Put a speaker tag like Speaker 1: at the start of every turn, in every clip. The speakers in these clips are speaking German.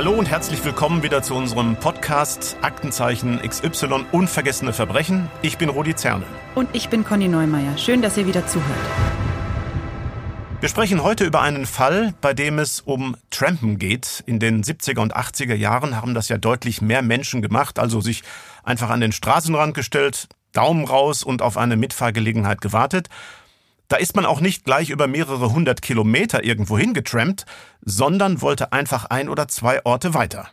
Speaker 1: Hallo und herzlich willkommen wieder zu unserem Podcast Aktenzeichen XY Unvergessene Verbrechen. Ich bin Rudi Zerne.
Speaker 2: Und ich bin Conny Neumeier. Schön, dass ihr wieder zuhört.
Speaker 1: Wir sprechen heute über einen Fall, bei dem es um Trampen geht. In den 70er und 80er Jahren haben das ja deutlich mehr Menschen gemacht, also sich einfach an den Straßenrand gestellt, Daumen raus und auf eine Mitfahrgelegenheit gewartet. Da ist man auch nicht gleich über mehrere hundert Kilometer irgendwo hingetrampt, sondern wollte einfach ein oder zwei Orte weiter.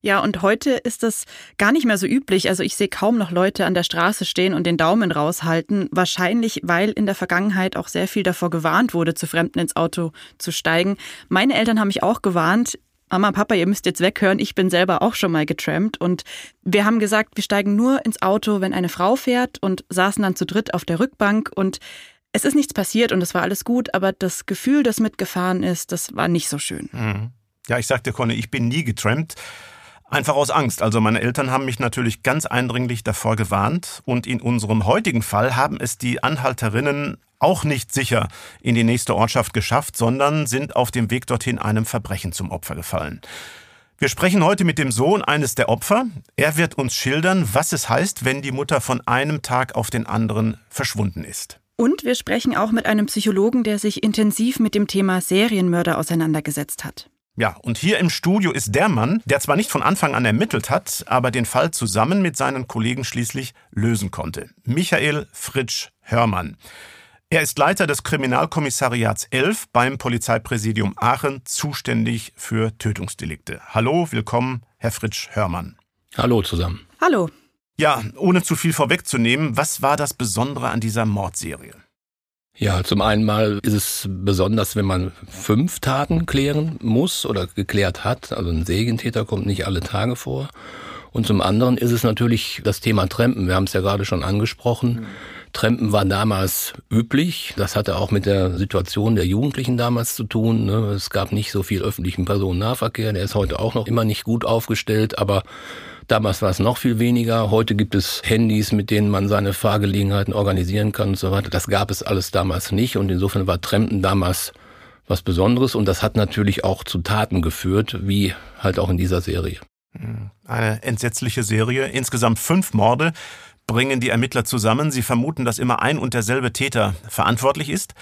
Speaker 2: Ja, und heute ist das gar nicht mehr so üblich. Also ich sehe kaum noch Leute an der Straße stehen und den Daumen raushalten. Wahrscheinlich, weil in der Vergangenheit auch sehr viel davor gewarnt wurde, zu Fremden ins Auto zu steigen. Meine Eltern haben mich auch gewarnt. Mama, Papa, ihr müsst jetzt weghören. Ich bin selber auch schon mal getrampt. Und wir haben gesagt, wir steigen nur ins Auto, wenn eine Frau fährt und saßen dann zu dritt auf der Rückbank. Und es ist nichts passiert und es war alles gut, aber das Gefühl, das mitgefahren ist, das war nicht so schön.
Speaker 1: Mhm. Ja, ich sagte Conny, ich bin nie getrampt. Einfach aus Angst. Also meine Eltern haben mich natürlich ganz eindringlich davor gewarnt und in unserem heutigen Fall haben es die Anhalterinnen auch nicht sicher in die nächste Ortschaft geschafft, sondern sind auf dem Weg dorthin einem Verbrechen zum Opfer gefallen. Wir sprechen heute mit dem Sohn eines der Opfer. Er wird uns schildern, was es heißt, wenn die Mutter von einem Tag auf den anderen verschwunden ist.
Speaker 2: Und wir sprechen auch mit einem Psychologen, der sich intensiv mit dem Thema Serienmörder auseinandergesetzt hat.
Speaker 1: Ja, und hier im Studio ist der Mann, der zwar nicht von Anfang an ermittelt hat, aber den Fall zusammen mit seinen Kollegen schließlich lösen konnte. Michael Fritsch Hörmann. Er ist Leiter des Kriminalkommissariats 11 beim Polizeipräsidium Aachen, zuständig für Tötungsdelikte. Hallo, willkommen, Herr Fritsch Hörmann.
Speaker 3: Hallo zusammen.
Speaker 2: Hallo.
Speaker 1: Ja, ohne zu viel vorwegzunehmen, was war das Besondere an dieser Mordserie?
Speaker 3: Ja, zum einen mal ist es besonders, wenn man fünf Taten klären muss oder geklärt hat. Also ein Sägentäter kommt nicht alle Tage vor. Und zum anderen ist es natürlich das Thema Trampen. Wir haben es ja gerade schon angesprochen. Mhm. Trampen war damals üblich. Das hatte auch mit der Situation der Jugendlichen damals zu tun. Ne? Es gab nicht so viel öffentlichen Personennahverkehr. Der ist heute auch noch immer nicht gut aufgestellt, aber Damals war es noch viel weniger. Heute gibt es Handys, mit denen man seine Fahrgelegenheiten organisieren kann und so weiter. Das gab es alles damals nicht und insofern war Trampen damals was Besonderes und das hat natürlich auch zu Taten geführt, wie halt auch in dieser Serie.
Speaker 1: Hm, eine entsetzliche Serie. Insgesamt fünf Morde bringen die Ermittler zusammen. Sie vermuten, dass immer ein und derselbe Täter verantwortlich ist.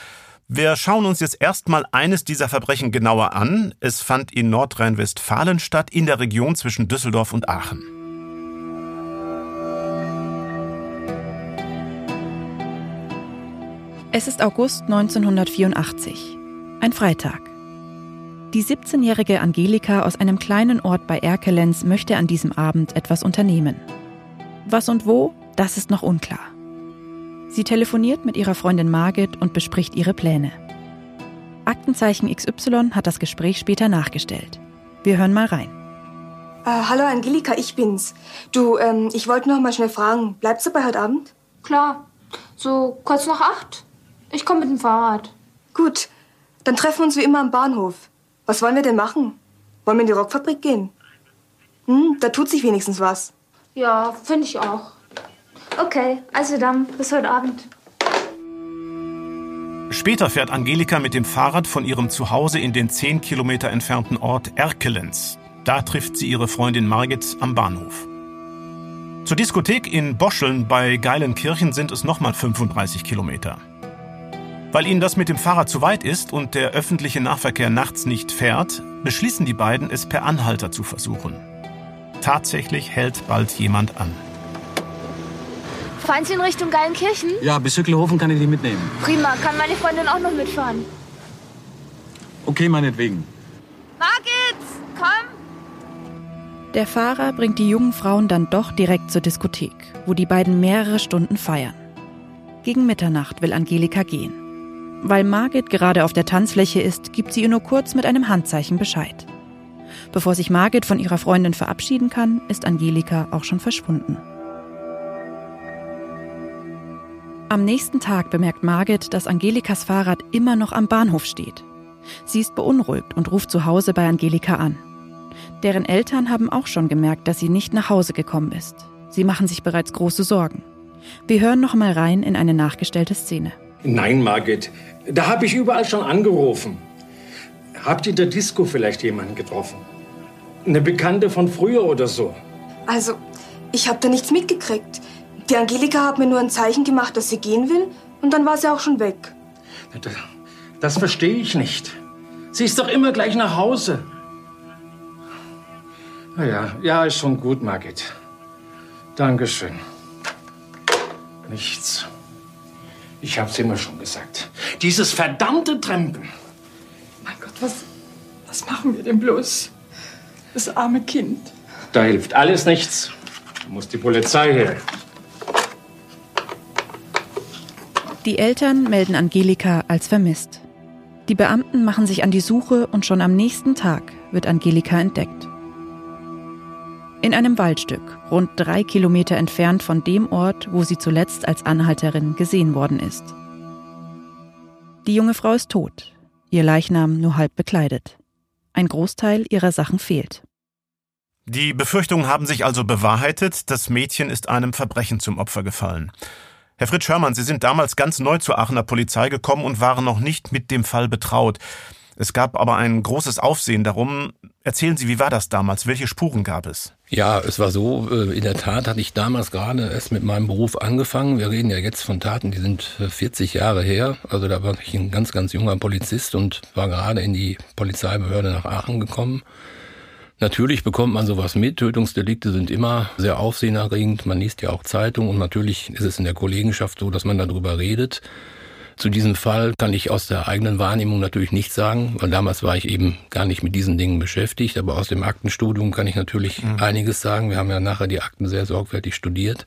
Speaker 1: Wir schauen uns jetzt erstmal eines dieser Verbrechen genauer an. Es fand in Nordrhein-Westfalen statt, in der Region zwischen Düsseldorf und Aachen.
Speaker 2: Es ist August 1984, ein Freitag. Die 17-jährige Angelika aus einem kleinen Ort bei Erkelenz möchte an diesem Abend etwas unternehmen. Was und wo, das ist noch unklar. Sie telefoniert mit ihrer Freundin Margit und bespricht ihre Pläne. Aktenzeichen XY hat das Gespräch später nachgestellt. Wir hören mal rein.
Speaker 4: Äh, hallo Angelika, ich bin's. Du, ähm, ich wollte noch mal schnell fragen, bleibst du bei heute Abend?
Speaker 5: Klar, so kurz nach acht. Ich komme mit dem Fahrrad.
Speaker 4: Gut, dann treffen wir uns wie immer am Bahnhof. Was wollen wir denn machen? Wollen wir in die Rockfabrik gehen? Hm, da tut sich wenigstens was.
Speaker 5: Ja, finde ich auch. Okay, also dann, bis heute Abend.
Speaker 1: Später fährt Angelika mit dem Fahrrad von ihrem Zuhause in den 10 Kilometer entfernten Ort Erkelenz. Da trifft sie ihre Freundin Margit am Bahnhof. Zur Diskothek in Boscheln bei Geilenkirchen sind es nochmal 35 Kilometer. Weil ihnen das mit dem Fahrrad zu weit ist und der öffentliche Nahverkehr nachts nicht fährt, beschließen die beiden, es per Anhalter zu versuchen. Tatsächlich hält bald jemand an.
Speaker 5: Fahren Sie in Richtung Geilenkirchen?
Speaker 6: Ja, bis Hückelhofen kann ich dich mitnehmen.
Speaker 5: Prima, kann meine Freundin auch noch mitfahren.
Speaker 6: Okay, meinetwegen.
Speaker 5: Margit, komm!
Speaker 2: Der Fahrer bringt die jungen Frauen dann doch direkt zur Diskothek, wo die beiden mehrere Stunden feiern. Gegen Mitternacht will Angelika gehen. Weil Margit gerade auf der Tanzfläche ist, gibt sie ihr nur kurz mit einem Handzeichen Bescheid. Bevor sich Margit von ihrer Freundin verabschieden kann, ist Angelika auch schon verschwunden. Am nächsten Tag bemerkt Margit, dass Angelikas Fahrrad immer noch am Bahnhof steht. Sie ist beunruhigt und ruft zu Hause bei Angelika an. Deren Eltern haben auch schon gemerkt, dass sie nicht nach Hause gekommen ist. Sie machen sich bereits große Sorgen. Wir hören noch mal rein in eine nachgestellte Szene.
Speaker 7: Nein, Margit, da habe ich überall schon angerufen. Habt ihr in der Disco vielleicht jemanden getroffen? Eine Bekannte von früher oder so?
Speaker 4: Also, ich habe da nichts mitgekriegt. Die Angelika hat mir nur ein Zeichen gemacht, dass sie gehen will, und dann war sie auch schon weg.
Speaker 7: Das, das verstehe ich nicht. Sie ist doch immer gleich nach Hause. Na ja, ja, ist schon gut, Margit. Dankeschön. Nichts. Ich hab's immer schon gesagt. Dieses verdammte Trampen.
Speaker 8: Mein Gott, was, was machen wir denn bloß? Das arme Kind.
Speaker 7: Da hilft alles nichts. Da muss die Polizei her.
Speaker 2: Die Eltern melden Angelika als vermisst. Die Beamten machen sich an die Suche und schon am nächsten Tag wird Angelika entdeckt. In einem Waldstück, rund drei Kilometer entfernt von dem Ort, wo sie zuletzt als Anhalterin gesehen worden ist. Die junge Frau ist tot, ihr Leichnam nur halb bekleidet. Ein Großteil ihrer Sachen fehlt.
Speaker 1: Die Befürchtungen haben sich also bewahrheitet, das Mädchen ist einem Verbrechen zum Opfer gefallen. Herr Fritz Hörmann, Sie sind damals ganz neu zur Aachener Polizei gekommen und waren noch nicht mit dem Fall betraut. Es gab aber ein großes Aufsehen darum. Erzählen Sie, wie war das damals? Welche Spuren gab es?
Speaker 3: Ja, es war so, äh, in der Tat hatte ich damals gerade erst mit meinem Beruf angefangen. Wir reden ja jetzt von Taten, die sind 40 äh, Jahre her. Also da war ich ein ganz, ganz junger Polizist und war gerade in die Polizeibehörde nach Aachen gekommen. Natürlich bekommt man sowas mit. Tötungsdelikte sind immer sehr aufsehenerregend. Man liest ja auch Zeitungen und natürlich ist es in der Kollegenschaft so, dass man darüber redet. Zu diesem Fall kann ich aus der eigenen Wahrnehmung natürlich nichts sagen, weil damals war ich eben gar nicht mit diesen Dingen beschäftigt. Aber aus dem Aktenstudium kann ich natürlich mhm. einiges sagen. Wir haben ja nachher die Akten sehr sorgfältig studiert.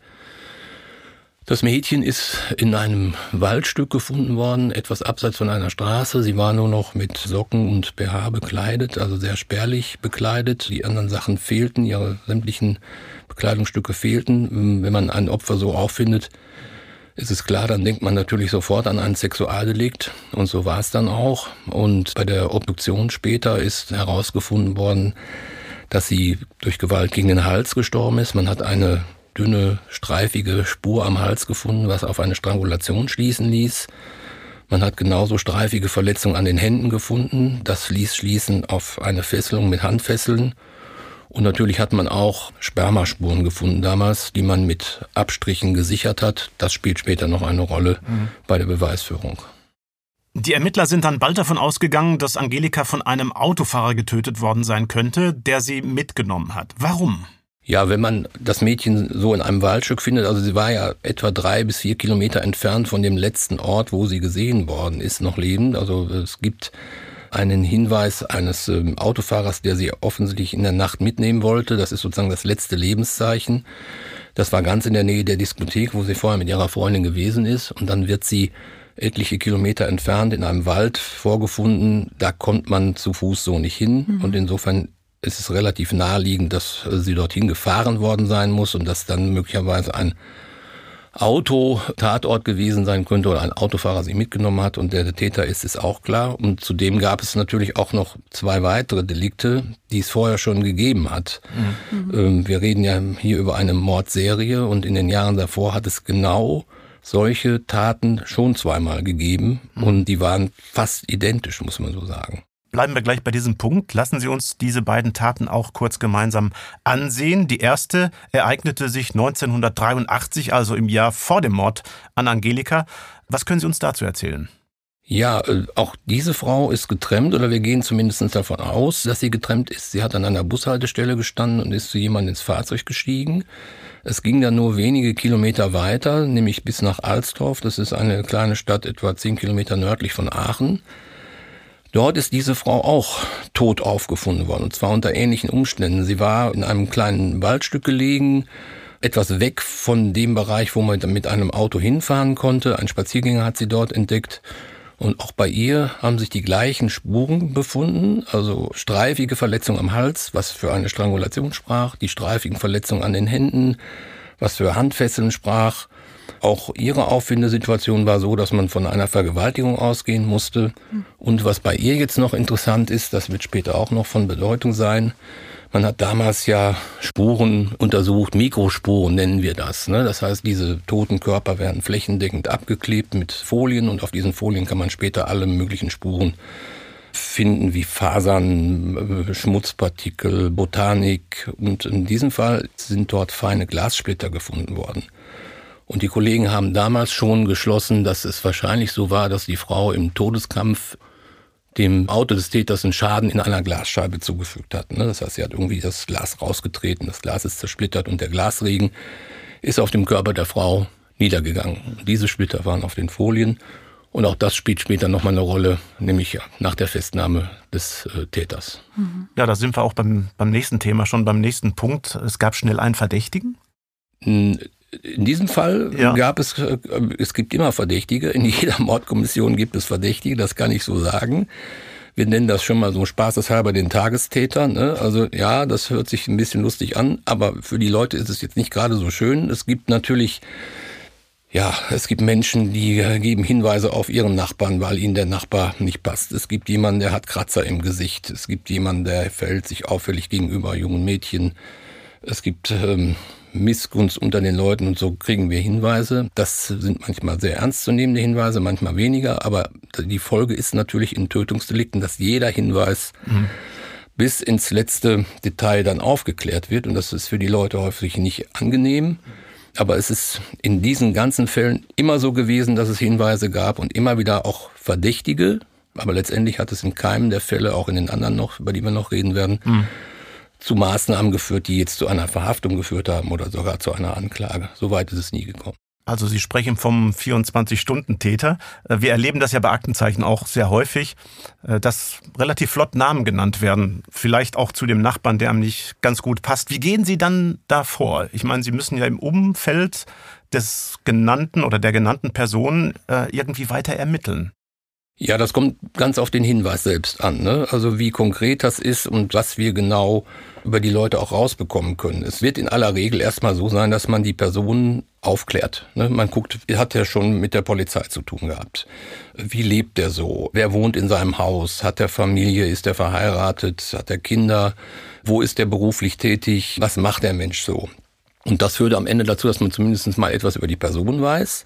Speaker 3: Das Mädchen ist in einem Waldstück gefunden worden, etwas abseits von einer Straße. Sie war nur noch mit Socken und BH bekleidet, also sehr spärlich bekleidet. Die anderen Sachen fehlten, ihre sämtlichen Bekleidungsstücke fehlten. Wenn man ein Opfer so auffindet, ist es klar, dann denkt man natürlich sofort an ein Sexualdelikt und so war es dann auch. Und bei der Obduktion später ist herausgefunden worden, dass sie durch Gewalt gegen den Hals gestorben ist. Man hat eine dünne, streifige Spur am Hals gefunden, was auf eine Strangulation schließen ließ. Man hat genauso streifige Verletzungen an den Händen gefunden. Das ließ schließen auf eine Fesselung mit Handfesseln. Und natürlich hat man auch Spermaspuren gefunden damals, die man mit Abstrichen gesichert hat. Das spielt später noch eine Rolle mhm. bei der Beweisführung.
Speaker 1: Die Ermittler sind dann bald davon ausgegangen, dass Angelika von einem Autofahrer getötet worden sein könnte, der sie mitgenommen hat. Warum?
Speaker 3: Ja, wenn man das Mädchen so in einem Waldstück findet, also sie war ja etwa drei bis vier Kilometer entfernt von dem letzten Ort, wo sie gesehen worden ist, noch lebend. Also es gibt einen Hinweis eines ähm, Autofahrers, der sie offensichtlich in der Nacht mitnehmen wollte. Das ist sozusagen das letzte Lebenszeichen. Das war ganz in der Nähe der Diskothek, wo sie vorher mit ihrer Freundin gewesen ist. Und dann wird sie etliche Kilometer entfernt in einem Wald vorgefunden. Da kommt man zu Fuß so nicht hin. Mhm. Und insofern ist es relativ naheliegend, dass sie dorthin gefahren worden sein muss und dass dann möglicherweise ein Auto Tatort gewesen sein könnte oder ein Autofahrer sie mitgenommen hat und der, der Täter ist, ist auch klar. Und zudem gab es natürlich auch noch zwei weitere Delikte, die es vorher schon gegeben hat. Mhm. Ähm, wir reden ja hier über eine Mordserie und in den Jahren davor hat es genau solche Taten schon zweimal gegeben mhm. und die waren fast identisch, muss man so sagen.
Speaker 1: Bleiben wir gleich bei diesem Punkt. Lassen Sie uns diese beiden Taten auch kurz gemeinsam ansehen. Die erste ereignete sich 1983, also im Jahr vor dem Mord an Angelika. Was können Sie uns dazu erzählen?
Speaker 3: Ja, äh, auch diese Frau ist getrennt oder wir gehen zumindest davon aus, dass sie getrennt ist. Sie hat an einer Bushaltestelle gestanden und ist zu jemandem ins Fahrzeug gestiegen. Es ging dann nur wenige Kilometer weiter, nämlich bis nach Alstorf. Das ist eine kleine Stadt etwa zehn Kilometer nördlich von Aachen. Dort ist diese Frau auch tot aufgefunden worden, und zwar unter ähnlichen Umständen. Sie war in einem kleinen Waldstück gelegen, etwas weg von dem Bereich, wo man mit einem Auto hinfahren konnte. Ein Spaziergänger hat sie dort entdeckt. Und auch bei ihr haben sich die gleichen Spuren befunden, also streifige Verletzungen am Hals, was für eine Strangulation sprach, die streifigen Verletzungen an den Händen, was für Handfesseln sprach. Auch ihre Auffindesituation war so, dass man von einer Vergewaltigung ausgehen musste. Und was bei ihr jetzt noch interessant ist, das wird später auch noch von Bedeutung sein, man hat damals ja Spuren untersucht, Mikrospuren nennen wir das. Ne? Das heißt, diese toten Körper werden flächendeckend abgeklebt mit Folien und auf diesen Folien kann man später alle möglichen Spuren finden wie Fasern, äh, Schmutzpartikel, Botanik. Und in diesem Fall sind dort feine Glassplitter gefunden worden. Und die Kollegen haben damals schon geschlossen, dass es wahrscheinlich so war, dass die Frau im Todeskampf dem Auto des Täters einen Schaden in einer Glasscheibe zugefügt hat. Ne? Das heißt, sie hat irgendwie das Glas rausgetreten, das Glas ist zersplittert und der Glasregen ist auf dem Körper der Frau niedergegangen. Diese Splitter waren auf den Folien und auch das spielt später nochmal eine Rolle, nämlich nach der Festnahme des äh, Täters.
Speaker 1: Mhm. Ja, da sind wir auch beim, beim nächsten Thema, schon beim nächsten Punkt. Es gab schnell einen Verdächtigen?
Speaker 3: In diesem Fall ja. gab es, äh, es gibt immer Verdächtige. In jeder Mordkommission gibt es Verdächtige, das kann ich so sagen. Wir nennen das schon mal so spaßeshalber den Tagestäter. Ne? Also ja, das hört sich ein bisschen lustig an, aber für die Leute ist es jetzt nicht gerade so schön. Es gibt natürlich ja, es gibt Menschen, die geben Hinweise auf ihren Nachbarn, weil ihnen der Nachbar nicht passt. Es gibt jemanden, der hat Kratzer im Gesicht. Es gibt jemanden, der verhält sich auffällig gegenüber jungen Mädchen. Es gibt ähm, Missgunst unter den Leuten und so kriegen wir Hinweise. Das sind manchmal sehr ernstzunehmende Hinweise, manchmal weniger, aber die Folge ist natürlich in Tötungsdelikten, dass jeder Hinweis mhm. bis ins letzte Detail dann aufgeklärt wird und das ist für die Leute häufig nicht angenehm. Aber es ist in diesen ganzen Fällen immer so gewesen, dass es Hinweise gab und immer wieder auch Verdächtige. Aber letztendlich hat es in keinem der Fälle, auch in den anderen noch, über die wir noch reden werden, mhm. Zu Maßnahmen geführt, die jetzt zu einer Verhaftung geführt haben oder sogar zu einer Anklage. So weit ist es nie gekommen.
Speaker 1: Also Sie sprechen vom 24-Stunden-Täter. Äh, wir erleben das ja bei Aktenzeichen auch sehr häufig, äh, dass relativ flott Namen genannt werden. Vielleicht auch zu dem Nachbarn, der einem nicht ganz gut passt. Wie gehen Sie dann da vor? Ich meine, Sie müssen ja im Umfeld des genannten oder der genannten Person äh, irgendwie weiter ermitteln.
Speaker 3: Ja, das kommt ganz auf den Hinweis selbst an. Ne? Also wie konkret das ist und was wir genau über die Leute auch rausbekommen können. Es wird in aller Regel erstmal so sein, dass man die Personen aufklärt. Ne? Man guckt, hat er schon mit der Polizei zu tun gehabt? Wie lebt er so? Wer wohnt in seinem Haus? Hat er Familie? Ist er verheiratet? Hat er Kinder? Wo ist er beruflich tätig? Was macht der Mensch so? Und das führt am Ende dazu, dass man zumindest mal etwas über die Person weiß.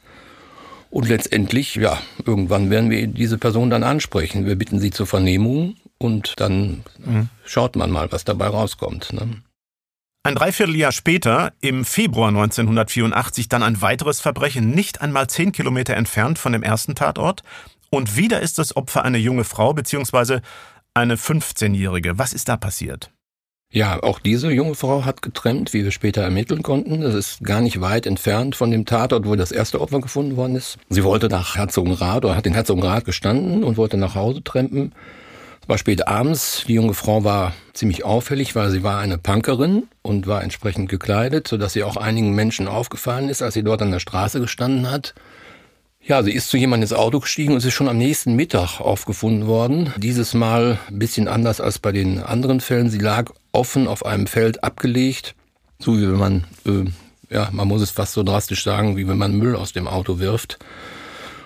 Speaker 3: Und letztendlich, ja, irgendwann werden wir diese Person dann ansprechen. Wir bitten sie zur Vernehmung und dann mhm. schaut man mal, was dabei rauskommt. Ne?
Speaker 1: Ein Dreivierteljahr später, im Februar 1984, dann ein weiteres Verbrechen, nicht einmal zehn Kilometer entfernt von dem ersten Tatort. Und wieder ist das Opfer eine junge Frau bzw. eine 15-Jährige. Was ist da passiert?
Speaker 3: Ja, auch diese junge Frau hat getrennt, wie wir später ermitteln konnten. Das ist gar nicht weit entfernt von dem Tatort, wo das erste Opfer gefunden worden ist. Sie wollte nach Herzogenrath oder hat in Herzogenrath gestanden und wollte nach Hause trampen. Es war spät abends. Die junge Frau war ziemlich auffällig, weil sie war eine Punkerin und war entsprechend gekleidet, sodass sie auch einigen Menschen aufgefallen ist, als sie dort an der Straße gestanden hat. Ja, sie ist zu jemandem ins Auto gestiegen und ist schon am nächsten Mittag aufgefunden worden. Dieses Mal ein bisschen anders als bei den anderen Fällen. Sie lag offen auf einem Feld abgelegt, so wie wenn man, äh, ja, man muss es fast so drastisch sagen, wie wenn man Müll aus dem Auto wirft.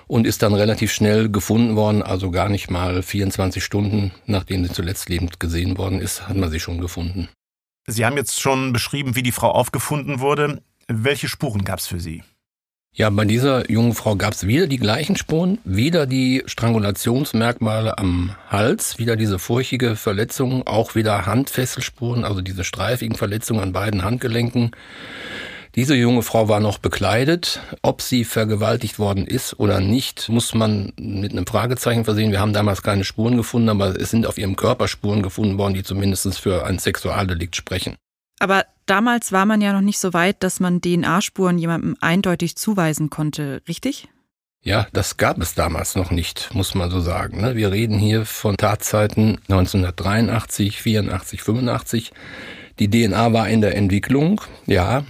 Speaker 3: Und ist dann relativ schnell gefunden worden, also gar nicht mal 24 Stunden, nachdem sie zuletzt lebend gesehen worden ist, hat man sie schon gefunden.
Speaker 1: Sie haben jetzt schon beschrieben, wie die Frau aufgefunden wurde. Welche Spuren gab es für Sie?
Speaker 3: Ja, bei dieser jungen Frau gab es wieder die gleichen Spuren, wieder die Strangulationsmerkmale am Hals, wieder diese furchige Verletzung, auch wieder Handfesselspuren, also diese streifigen Verletzungen an beiden Handgelenken. Diese junge Frau war noch bekleidet. Ob sie vergewaltigt worden ist oder nicht, muss man mit einem Fragezeichen versehen. Wir haben damals keine Spuren gefunden, aber es sind auf ihrem Körper Spuren gefunden worden, die zumindest für ein Sexualdelikt sprechen.
Speaker 2: Aber damals war man ja noch nicht so weit, dass man DNA-Spuren jemandem eindeutig zuweisen konnte, richtig?
Speaker 3: Ja, das gab es damals noch nicht, muss man so sagen. Ne? Wir reden hier von Tatzeiten 1983, 84, 85. Die DNA war in der Entwicklung, ja.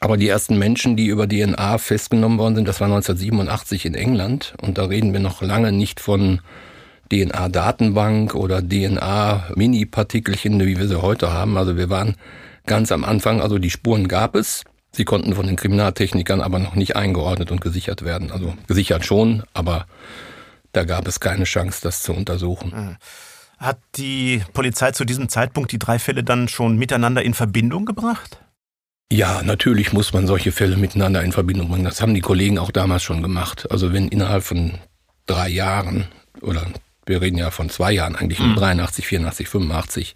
Speaker 3: Aber die ersten Menschen, die über DNA festgenommen worden sind, das war 1987 in England. Und da reden wir noch lange nicht von DNA-Datenbank oder DNA-Mini-Partikelchen, wie wir sie heute haben. Also wir waren ganz am Anfang, also die Spuren gab es. Sie konnten von den Kriminaltechnikern aber noch nicht eingeordnet und gesichert werden. Also gesichert schon, aber da gab es keine Chance, das zu untersuchen. Hm.
Speaker 1: Hat die Polizei zu diesem Zeitpunkt die drei Fälle dann schon miteinander in Verbindung gebracht?
Speaker 3: Ja, natürlich muss man solche Fälle miteinander in Verbindung bringen. Das haben die Kollegen auch damals schon gemacht. Also wenn innerhalb von drei Jahren oder Wir reden ja von zwei Jahren eigentlich, um 83, 84, 85.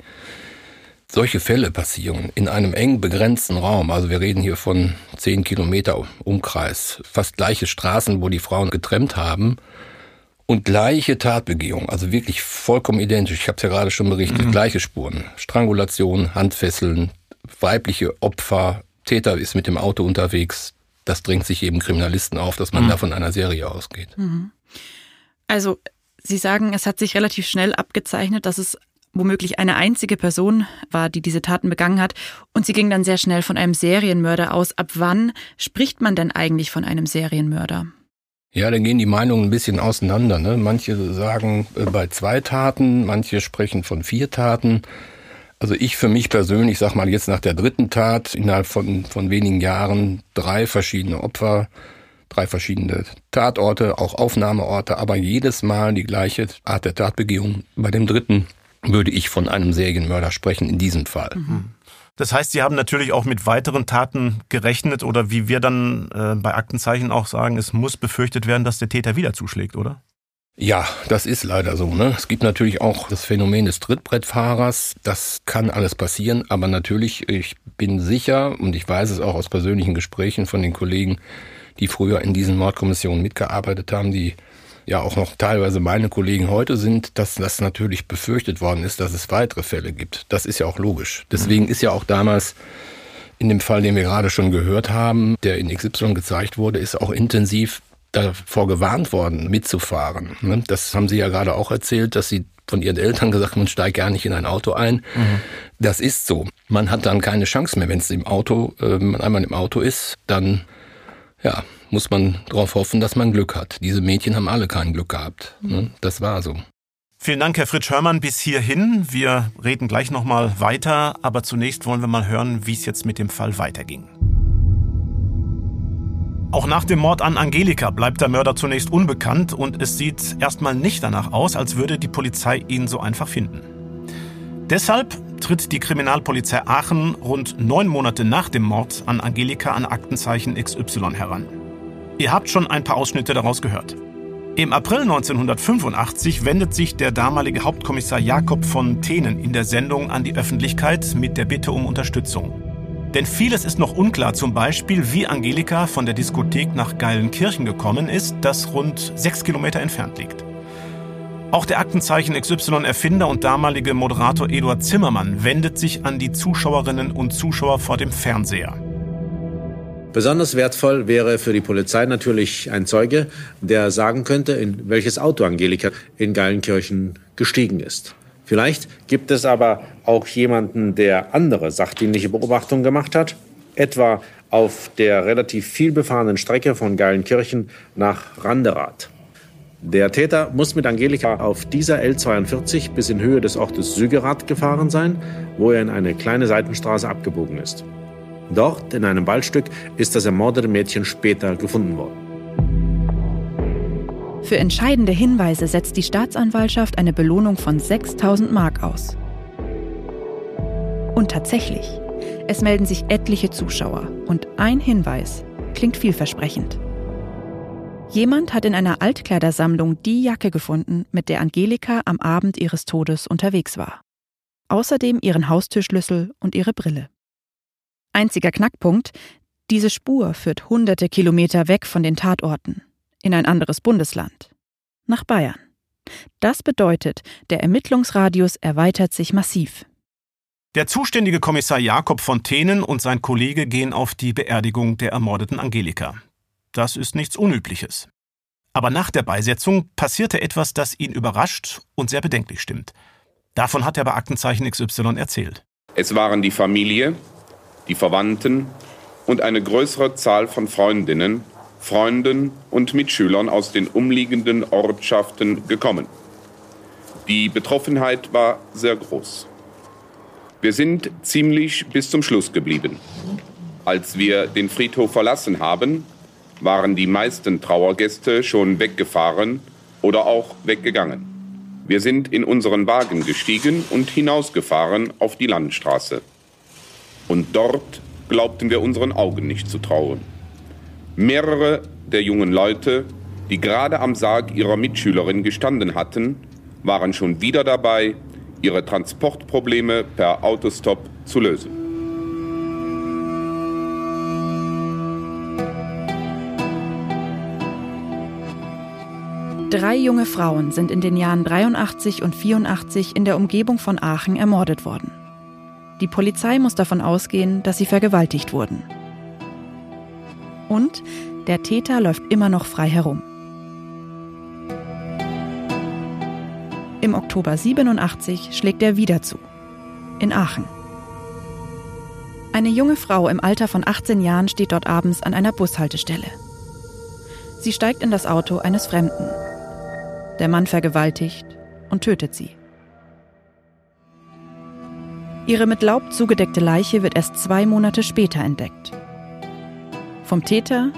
Speaker 3: Solche Fälle passieren in einem eng begrenzten Raum. Also wir reden hier von zehn Kilometer Umkreis. Fast gleiche Straßen, wo die Frauen getrennt haben. Und gleiche Tatbegehung, also wirklich vollkommen identisch. Ich habe es ja gerade schon berichtet. Mhm. Gleiche Spuren. Strangulation, Handfesseln, weibliche Opfer, Täter ist mit dem Auto unterwegs. Das drängt sich eben Kriminalisten auf, dass man mhm. da von einer Serie ausgeht. Mhm.
Speaker 2: Also Sie sagen, es hat sich relativ schnell abgezeichnet, dass es womöglich eine einzige Person war, die diese Taten begangen hat. Und Sie ging dann sehr schnell von einem Serienmörder aus. Ab wann spricht man denn eigentlich von einem Serienmörder?
Speaker 3: Ja, dann gehen die Meinungen ein bisschen auseinander. Ne? Manche sagen äh, bei zwei Taten, manche sprechen von vier Taten. Also ich für mich persönlich, sag mal jetzt nach der dritten Tat, innerhalb von, von wenigen Jahren drei verschiedene Opfer, drei verschiedene Tatorte, auch Aufnahmeorte, aber jedes Mal die gleiche Art der Tatbegehung. Bei dem dritten würde ich von einem Serienmörder sprechen, in diesem Fall. Mhm.
Speaker 1: Das heißt, Sie haben natürlich auch mit weiteren Taten gerechnet oder wie wir dann äh, bei Aktenzeichen auch sagen, es muss befürchtet werden, dass der Täter wieder zuschlägt, oder?
Speaker 3: Ja, das ist leider so. Ne? Es gibt natürlich auch das Phänomen des Trittbrettfahrers. Das kann alles passieren, aber natürlich, ich bin sicher und ich weiß es auch aus persönlichen Gesprächen von den Kollegen, die früher in diesen Mordkommissionen mitgearbeitet haben, die ja auch noch teilweise meine Kollegen heute sind, dass das natürlich befürchtet worden ist, dass es weitere Fälle gibt. Das ist ja auch logisch. Deswegen mhm. ist ja auch damals in dem Fall, den wir gerade schon gehört haben, der in XY gezeigt wurde, ist auch intensiv davor gewarnt worden, mitzufahren. Ne? Das haben Sie ja gerade auch erzählt, dass Sie von Ihren Eltern gesagt haben, man steigt gar nicht in ein Auto ein. Mhm. Das ist so. Man hat dann keine Chance mehr, wenn es im Auto, äh, man einmal im Auto ist, dann ja, muss man darauf hoffen, dass man Glück hat. Diese Mädchen haben alle kein Glück gehabt. Ne? Das war so.
Speaker 1: Vielen Dank, Herr Fritsch Hörmann, bis hierhin. Wir reden gleich nochmal weiter, aber zunächst wollen wir mal hören, wie es jetzt mit dem Fall weiterging. Auch nach dem Mord an Angelika bleibt der Mörder zunächst unbekannt und es sieht erstmal nicht danach aus, als würde die Polizei ihn so einfach finden. Deshalb tritt die Kriminalpolizei Aachen rund neun Monate nach dem Mord an Angelika an Aktenzeichen XY heran. Ihr habt schon ein paar Ausschnitte daraus gehört. Im April 1985 wendet sich der damalige Hauptkommissar Jakob von Thenen in der Sendung an die Öffentlichkeit mit der Bitte um Unterstützung. Denn vieles ist noch unklar, zum Beispiel wie Angelika von der Diskothek nach Geilenkirchen gekommen ist, das rund sechs Kilometer entfernt liegt. Auch der Aktenzeichen XY-Erfinder und damalige Moderator Eduard Zimmermann wendet sich an die Zuschauerinnen und Zuschauer vor dem Fernseher.
Speaker 9: Besonders wertvoll wäre für die Polizei natürlich ein Zeuge, der sagen könnte, in welches Auto Angelika in Geilenkirchen gestiegen ist. Vielleicht gibt es aber auch jemanden, der andere sachdienliche Beobachtungen gemacht hat, etwa auf der relativ viel befahrenen Strecke von Geilenkirchen nach Randerath. Der Täter muss mit Angelika auf dieser L42 bis in Höhe des Ortes Sügerath gefahren sein, wo er in eine kleine Seitenstraße abgebogen ist. Dort, in einem Waldstück, ist das ermordete Mädchen später gefunden worden.
Speaker 2: Für entscheidende Hinweise setzt die Staatsanwaltschaft eine Belohnung von 6000 Mark aus. Und tatsächlich, es melden sich etliche Zuschauer und ein Hinweis klingt vielversprechend. Jemand hat in einer Altkleidersammlung die Jacke gefunden, mit der Angelika am Abend ihres Todes unterwegs war. Außerdem ihren Haustürschlüssel und ihre Brille. Einziger Knackpunkt, diese Spur führt hunderte Kilometer weg von den Tatorten, in ein anderes Bundesland, nach Bayern. Das bedeutet, der Ermittlungsradius erweitert sich massiv.
Speaker 1: Der zuständige Kommissar Jakob Fontänen und sein Kollege gehen auf die Beerdigung der ermordeten Angelika. Das ist nichts Unübliches. Aber nach der Beisetzung passierte etwas, das ihn überrascht und sehr bedenklich stimmt. Davon hat er bei Aktenzeichen XY erzählt.
Speaker 10: Es waren die Familie, die Verwandten und eine größere Zahl von Freundinnen, Freunden und Mitschülern aus den umliegenden Ortschaften gekommen. Die Betroffenheit war sehr groß. Wir sind ziemlich bis zum Schluss geblieben. Als wir den Friedhof verlassen haben, waren die meisten Trauergäste schon weggefahren oder auch weggegangen. Wir sind in unseren Wagen gestiegen und hinausgefahren auf die Landstraße. Und dort glaubten wir unseren Augen nicht zu trauen. Mehrere der jungen Leute, die gerade am Sarg ihrer Mitschülerin gestanden hatten, waren schon wieder dabei, ihre Transportprobleme per Autostop zu lösen.
Speaker 2: Drei junge Frauen sind in den Jahren 83 und 84 in der Umgebung von Aachen ermordet worden. Die Polizei muss davon ausgehen, dass sie vergewaltigt wurden. Und der Täter läuft immer noch frei herum. Im Oktober 87 schlägt er wieder zu. In Aachen. Eine junge Frau im Alter von 18 Jahren steht dort abends an einer Bushaltestelle. Sie steigt in das Auto eines Fremden. Der Mann vergewaltigt und tötet sie. Ihre mit Laub zugedeckte Leiche wird erst zwei Monate später entdeckt. Vom Täter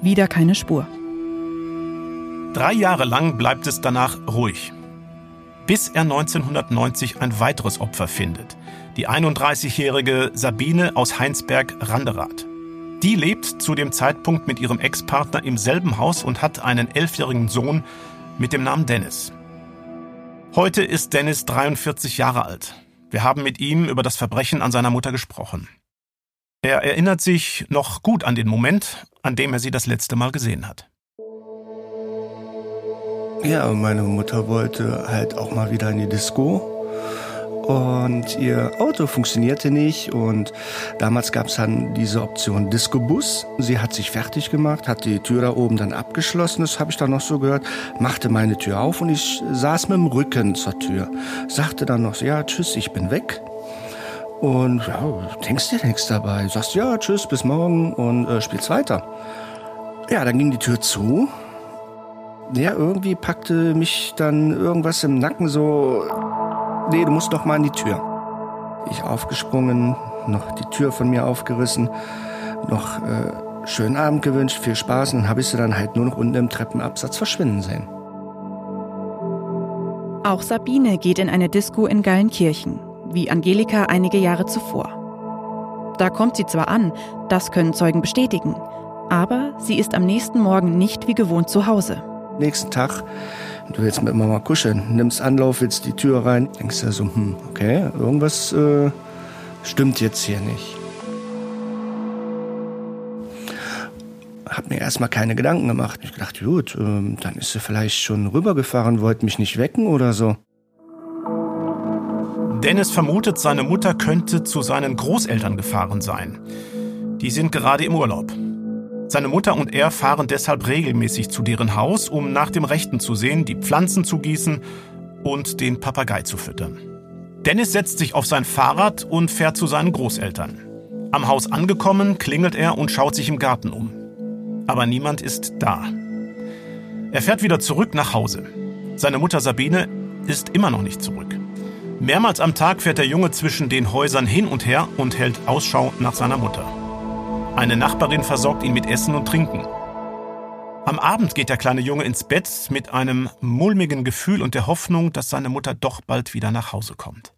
Speaker 2: wieder keine Spur.
Speaker 1: Drei Jahre lang bleibt es danach ruhig. Bis er 1990 ein weiteres Opfer findet. Die 31-jährige Sabine aus Heinsberg-Randerath. Die lebt zu dem Zeitpunkt mit ihrem Ex-Partner im selben Haus und hat einen elfjährigen Sohn mit dem Namen Dennis. Heute ist Dennis 43 Jahre alt. Wir haben mit ihm über das Verbrechen an seiner Mutter gesprochen. Er erinnert sich noch gut an den Moment, an dem er sie das letzte Mal gesehen hat.
Speaker 11: Ja, meine Mutter wollte halt auch mal wieder in die Disco und ihr Auto funktionierte nicht und damals gab es dann diese Option Disco-Bus. Sie hat sich fertig gemacht, hat die Tür da oben dann abgeschlossen, das habe ich dann noch so gehört, machte meine Tür auf und ich saß mit dem Rücken zur Tür, sagte dann noch, ja, tschüss, ich bin weg. Und ja, denkst dir nichts dabei, sagst ja, tschüss, bis morgen und äh, spielst weiter. Ja, dann ging die Tür zu. Ja, irgendwie packte mich dann irgendwas im Nacken so nee, du musst doch mal an die Tür. Ich aufgesprungen, noch die Tür von mir aufgerissen, noch äh, schönen Abend gewünscht, viel Spaß und habe ich sie dann halt nur noch unten im Treppenabsatz verschwinden sehen.
Speaker 2: Auch Sabine geht in eine Disco in Gallenkirchen, wie Angelika einige Jahre zuvor. Da kommt sie zwar an, das können Zeugen bestätigen, aber sie ist am nächsten Morgen nicht wie gewohnt zu Hause.
Speaker 11: Nächsten Tag du willst mit Mama kuscheln, nimmst Anlauf, willst die Tür rein, denkst du so, hm, okay, irgendwas äh, stimmt jetzt hier nicht. Hab mir erstmal keine Gedanken gemacht. Ich dachte, gut, äh, dann ist sie vielleicht schon rübergefahren, wollte mich nicht wecken oder so.
Speaker 1: Dennis vermutet, seine Mutter könnte zu seinen Großeltern gefahren sein. Die sind gerade im Urlaub. Seine Mutter und er fahren deshalb regelmäßig zu deren Haus, um nach dem Rechten zu sehen, die Pflanzen zu gießen und den Papagei zu füttern. Dennis setzt sich auf sein Fahrrad und fährt zu seinen Großeltern. Am Haus angekommen, klingelt er und schaut sich im Garten um. Aber niemand ist da. Er fährt wieder zurück nach Hause. Seine Mutter Sabine ist immer noch nicht zurück. Mehrmals am Tag fährt der Junge zwischen den Häusern hin und her und hält Ausschau nach seiner Mutter. Eine Nachbarin versorgt ihn mit Essen und Trinken. Am Abend geht der kleine Junge ins Bett mit einem mulmigen Gefühl und der Hoffnung, dass seine Mutter doch bald wieder nach Hause kommt.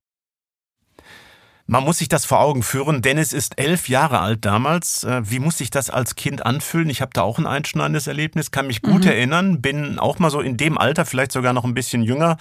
Speaker 1: Man muss sich das vor Augen führen. Dennis ist elf Jahre alt damals. Äh, wie muss sich das als Kind anfühlen? Ich habe da auch ein einschneidendes Erlebnis, kann mich gut mhm. erinnern, bin auch mal so in dem Alter, vielleicht sogar noch ein bisschen jünger,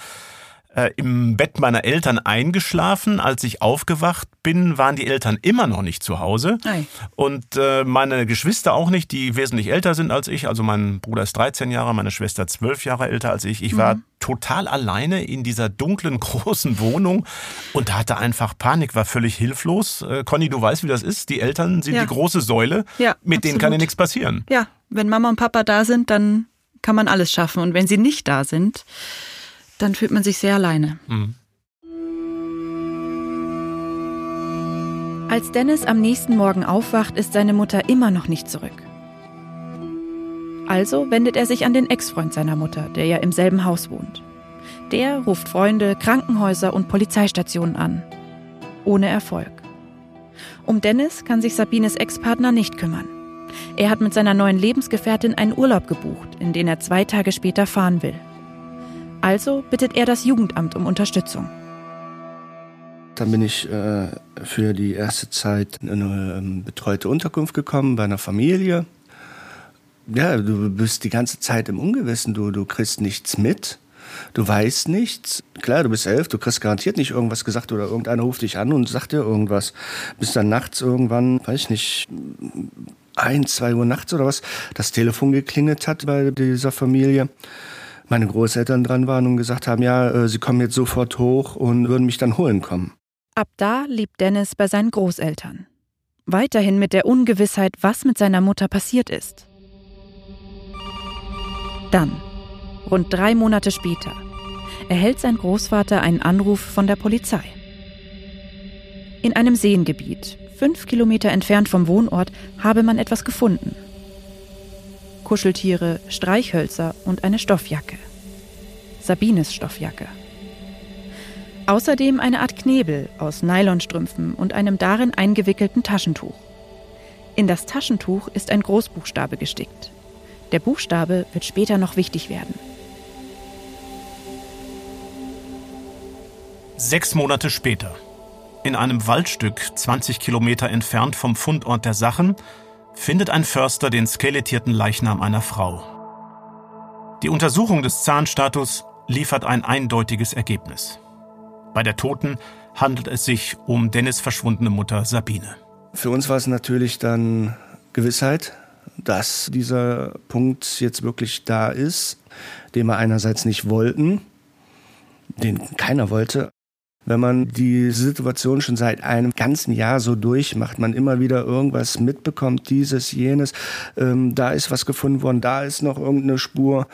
Speaker 1: äh, im Bett meiner Eltern eingeschlafen. Als ich aufgewacht bin, waren die Eltern immer noch nicht zu Hause. Ei. Und äh, meine Geschwister auch nicht, die wesentlich älter sind als ich. Also mein Bruder ist 13 Jahre, meine Schwester 12 Jahre älter als ich. Ich war mhm. total alleine in dieser dunklen, großen Wohnung und hatte einfach Panik, war völlig hilflos. Äh, Conny, du weißt, wie das ist. Die Eltern sind ja. die große Säule. Ja, mit absolut. denen kann ja nichts passieren.
Speaker 2: Ja, wenn Mama und Papa da sind, dann kann man alles schaffen. Und wenn sie nicht da sind, dann fühlt man sich sehr alleine. Mhm. Als Dennis am nächsten Morgen aufwacht, ist seine Mutter immer noch nicht zurück. Also wendet er sich an den Ex-Freund seiner Mutter, der ja im selben Haus wohnt. Der ruft Freunde, Krankenhäuser und Polizeistationen an. Ohne Erfolg. Um Dennis kann sich Sabines Ex-Partner nicht kümmern. Er hat mit seiner neuen Lebensgefährtin einen Urlaub gebucht, in den er zwei Tage später fahren will. Also bittet er das Jugendamt um Unterstützung.
Speaker 11: Dann bin ich äh, für die erste Zeit in eine ähm, betreute Unterkunft gekommen bei einer Familie. Ja, du bist die ganze Zeit im Ungewissen, du, du kriegst nichts mit. Du weißt nichts. Klar, du bist elf, du kriegst garantiert nicht irgendwas gesagt oder irgendeiner ruft dich an und sagt dir irgendwas. Bis dann nachts irgendwann, weiß ich nicht, ein, zwei Uhr nachts oder was, das Telefon geklingelt hat bei dieser Familie. Meine Großeltern dran waren und gesagt haben, ja, äh, sie kommen jetzt sofort hoch und würden mich dann holen kommen.
Speaker 2: Ab da lebt Dennis bei seinen Großeltern. Weiterhin mit der Ungewissheit, was mit seiner Mutter passiert ist. Dann, rund drei Monate später, erhält sein Großvater einen Anruf von der Polizei. In einem Seengebiet, fünf Kilometer entfernt vom Wohnort, habe man etwas gefunden. Kuscheltiere, Streichhölzer und eine Stoffjacke. Sabines Stoffjacke. Außerdem eine Art Knebel aus Nylonstrümpfen und einem darin eingewickelten Taschentuch. In das Taschentuch ist ein Großbuchstabe gestickt. Der Buchstabe wird später noch wichtig werden.
Speaker 1: Sechs Monate später. In einem Waldstück 20 Kilometer entfernt vom Fundort der Sachen findet ein Förster den skelettierten Leichnam einer Frau. Die Untersuchung des Zahnstatus liefert ein eindeutiges Ergebnis. Bei der Toten handelt es sich um Dennis verschwundene Mutter Sabine.
Speaker 11: Für uns war es natürlich dann Gewissheit, dass dieser Punkt jetzt wirklich da ist, den wir einerseits nicht wollten, den keiner wollte. Wenn man die Situation schon seit einem ganzen Jahr so durchmacht, man immer wieder irgendwas mitbekommt, dieses, jenes, ähm, da ist was gefunden worden, da ist noch irgendeine Spur.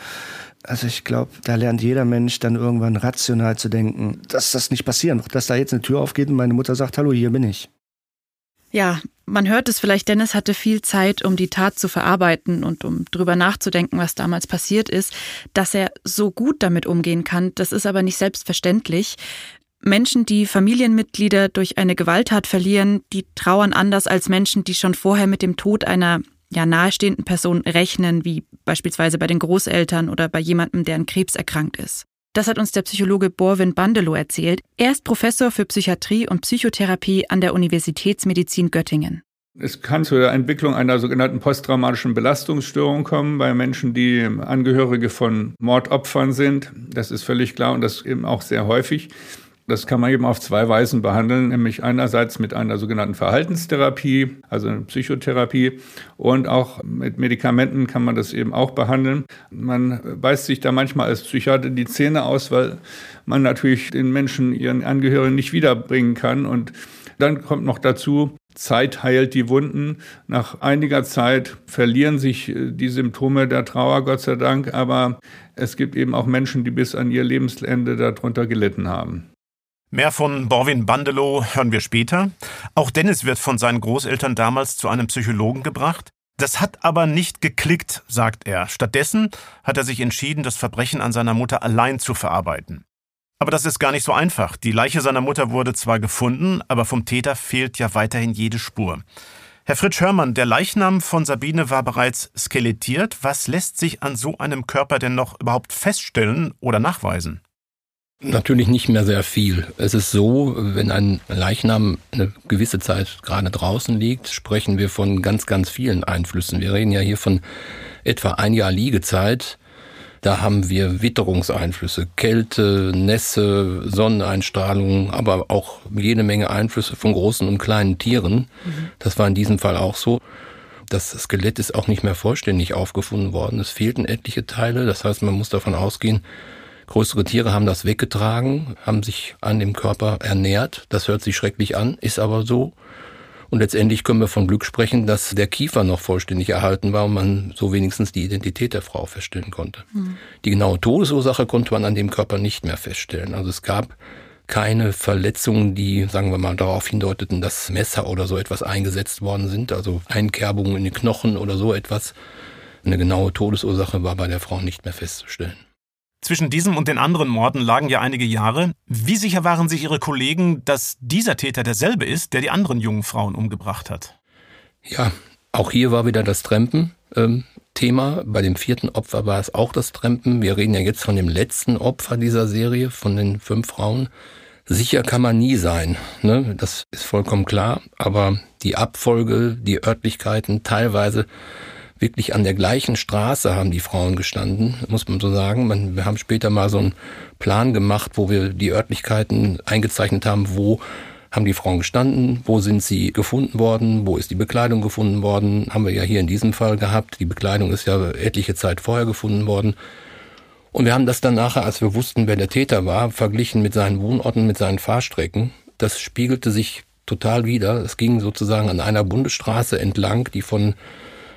Speaker 11: Also ich glaube, da lernt jeder Mensch dann irgendwann rational zu denken, dass das nicht passieren wird, dass da jetzt eine Tür aufgeht und meine Mutter sagt, hallo, hier bin ich.
Speaker 2: Ja, man hört es vielleicht, Dennis hatte viel Zeit, um die Tat zu verarbeiten und um drüber nachzudenken, was damals passiert ist. Dass er so gut damit umgehen kann, das ist aber nicht selbstverständlich. Menschen, die Familienmitglieder durch eine Gewalttat verlieren, die trauern anders als Menschen, die schon vorher mit dem Tod einer ja nahestehenden Person rechnen, wie beispielsweise bei den Großeltern oder bei jemandem, der an Krebs erkrankt ist. Das hat uns der Psychologe Borwin Bandelow erzählt. Er ist Professor für Psychiatrie und Psychotherapie an der Universitätsmedizin Göttingen.
Speaker 12: Es kann zur Entwicklung einer sogenannten posttraumatischen Belastungsstörung kommen bei Menschen, die Angehörige von Mordopfern sind. Das ist völlig klar und das eben auch sehr häufig. Das kann man eben auf zwei Weisen behandeln, nämlich einerseits mit einer sogenannten Verhaltenstherapie, also eine Psychotherapie, und auch mit Medikamenten kann man das eben auch behandeln. Man beißt sich da manchmal als Psychiater die Zähne aus, weil man natürlich den Menschen, ihren Angehörigen nicht wiederbringen kann. Und dann kommt noch dazu, Zeit heilt die Wunden. Nach einiger Zeit verlieren sich äh, die Symptome der Trauer, Gott sei Dank, aber es gibt eben auch Menschen, die bis an ihr Lebensende darunter gelitten haben.
Speaker 1: Mehr von Borwin Bandelow hören wir später. Auch Dennis wird von seinen Großeltern damals zu einem Psychologen gebracht. Das hat aber nicht geklickt, sagt er. Stattdessen hat er sich entschieden, das Verbrechen an seiner Mutter allein zu verarbeiten. Aber das ist gar nicht so einfach. Die Leiche seiner Mutter wurde zwar gefunden, aber vom Täter fehlt ja weiterhin jede Spur. Herr Fritsch Hörmann, der Leichnam von Sabine war bereits skelettiert. Was lässt sich an so einem Körper denn noch überhaupt feststellen oder nachweisen?
Speaker 3: Natürlich nicht mehr sehr viel. Es ist so, wenn ein Leichnam eine gewisse Zeit gerade draußen liegt, sprechen wir von ganz, ganz vielen Einflüssen. Wir reden ja hier von etwa ein Jahr Liegezeit. Da haben wir Witterungseinflüsse, Kälte, Nässe, Sonneneinstrahlung, aber auch jede Menge Einflüsse von großen und kleinen Tieren. Mhm. Das war in diesem Fall auch so. Das Skelett ist auch nicht mehr vollständig aufgefunden worden. Es fehlten etliche Teile. Das heißt, man muss davon ausgehen, Größere Tiere haben das weggetragen, haben sich an dem Körper ernährt. Das hört sich schrecklich an, ist aber so. Und letztendlich können wir von Glück sprechen, dass der Kiefer noch vollständig erhalten war und man so wenigstens die Identität der Frau feststellen konnte. Mhm. Die genaue Todesursache konnte man an dem Körper nicht mehr feststellen. Also es gab keine Verletzungen, die, sagen wir mal, darauf hindeuteten, dass Messer oder so etwas eingesetzt worden sind, also Einkerbungen in die Knochen oder so etwas. Eine genaue Todesursache war bei der Frau nicht mehr festzustellen.
Speaker 1: Zwischen diesem und den anderen Morden lagen ja einige Jahre. Wie sicher waren sich Ihre Kollegen, dass dieser Täter derselbe ist, der die anderen jungen Frauen umgebracht hat?
Speaker 3: Ja, auch hier war wieder das Trampen. Ähm, Thema. Bei dem vierten Opfer war es auch das Trampen. Wir reden ja jetzt von dem letzten Opfer dieser Serie, von den fünf Frauen. Sicher kann man nie sein, ne? das ist vollkommen klar. Aber die Abfolge, die Örtlichkeiten, teilweise wirklich an der gleichen Straße haben die Frauen gestanden, muss man so sagen. wir haben später mal so einen Plan gemacht, wo wir die Örtlichkeiten eingezeichnet haben, wo haben die Frauen gestanden, wo sind sie gefunden worden, wo ist die Bekleidung gefunden worden, haben wir ja hier in diesem Fall gehabt. Die Bekleidung ist ja etliche Zeit vorher gefunden worden. Und wir haben das dann nachher, als wir wussten, wer der Täter war, verglichen mit seinen Wohnorten, mit seinen Fahrstrecken. Das spiegelte sich total wieder. Es ging sozusagen an einer Bundesstraße entlang, die von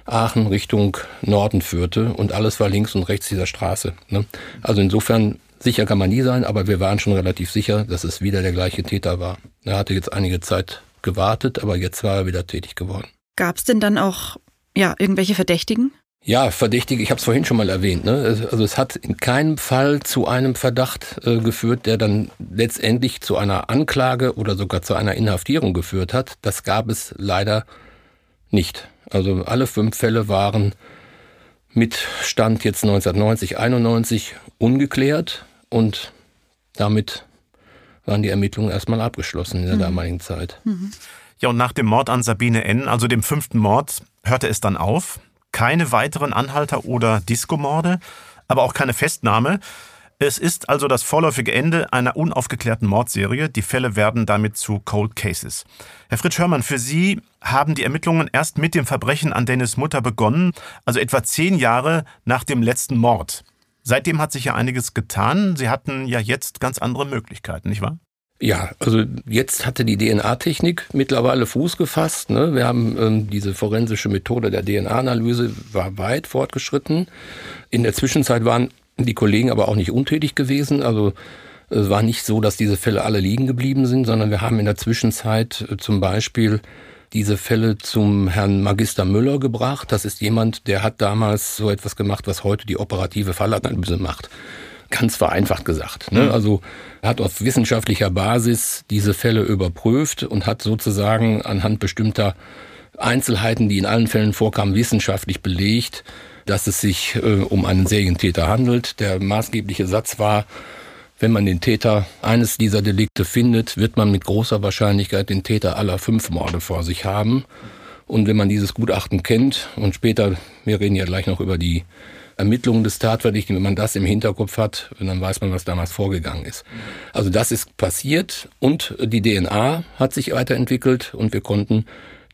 Speaker 3: Aachen Richtung Norden führte und alles war links und rechts dieser Straße. Ne? Also insofern sicher kann man nie sein, aber wir waren schon relativ sicher, dass es wieder der gleiche Täter war. Er hatte jetzt einige Zeit gewartet, aber jetzt war er wieder tätig geworden.
Speaker 2: Gab es denn dann auch ja irgendwelche Verdächtigen?
Speaker 3: Ja, Verdächtige, ich habe es vorhin schon mal erwähnt. Ne? Also es hat in keinem Fall zu einem Verdacht äh, geführt, der dann letztendlich zu einer Anklage oder sogar zu einer Inhaftierung geführt hat. Das gab es leider nicht. Also alle fünf Fälle waren mit Stand jetzt 1990, 91 ungeklärt und damit waren die Ermittlungen erstmal abgeschlossen in der mhm. damaligen Zeit. Mhm.
Speaker 1: Ja, und nach dem Mord an Sabine N., also dem fünften Mord, hörte es dann auf. Keine weiteren Anhalter oder Diskomorde, aber auch keine Festnahme. Es ist also das vorläufige Ende einer unaufgeklärten Mordserie. Die Fälle werden damit zu Cold Cases. Herr Fritsch Hörmann, für Sie haben die Ermittlungen erst mit dem Verbrechen an Dennis Mutter begonnen, also etwa zehn Jahre nach dem letzten Mord. Seitdem hat sich ja einiges getan. Sie hatten ja jetzt ganz andere Möglichkeiten, nicht wahr?
Speaker 3: Ja, also jetzt hatte die DNA-Technik mittlerweile Fuß gefasst. Ne? Wir haben ähm, diese forensische Methode der DNA-Analyse war weit fortgeschritten. In der Zwischenzeit waren die Kollegen aber auch nicht untätig gewesen. Also es war nicht so, dass diese Fälle alle liegen geblieben sind, sondern wir haben in der Zwischenzeit äh, zum Beispiel diese Fälle zum Herrn Magister Müller gebracht. Das ist jemand, der hat damals so etwas gemacht, was heute die operative Fallanalyse macht. Ganz vereinfacht gesagt. Ne? Mhm. Also hat auf wissenschaftlicher Basis diese Fälle überprüft und hat sozusagen anhand bestimmter Einzelheiten, die in allen Fällen vorkamen, wissenschaftlich belegt, dass es sich äh, um einen Serientäter handelt. Der maßgebliche Satz war, wenn man den Täter eines dieser Delikte findet, wird man mit großer Wahrscheinlichkeit den Täter aller fünf Morde vor sich haben. Und wenn man dieses Gutachten kennt und später, wir reden ja gleich noch über die Ermittlungen des Tatverdächtigen, wenn man das im Hinterkopf hat, dann weiß man, was damals vorgegangen ist. Also das ist passiert und die DNA hat sich weiterentwickelt und wir konnten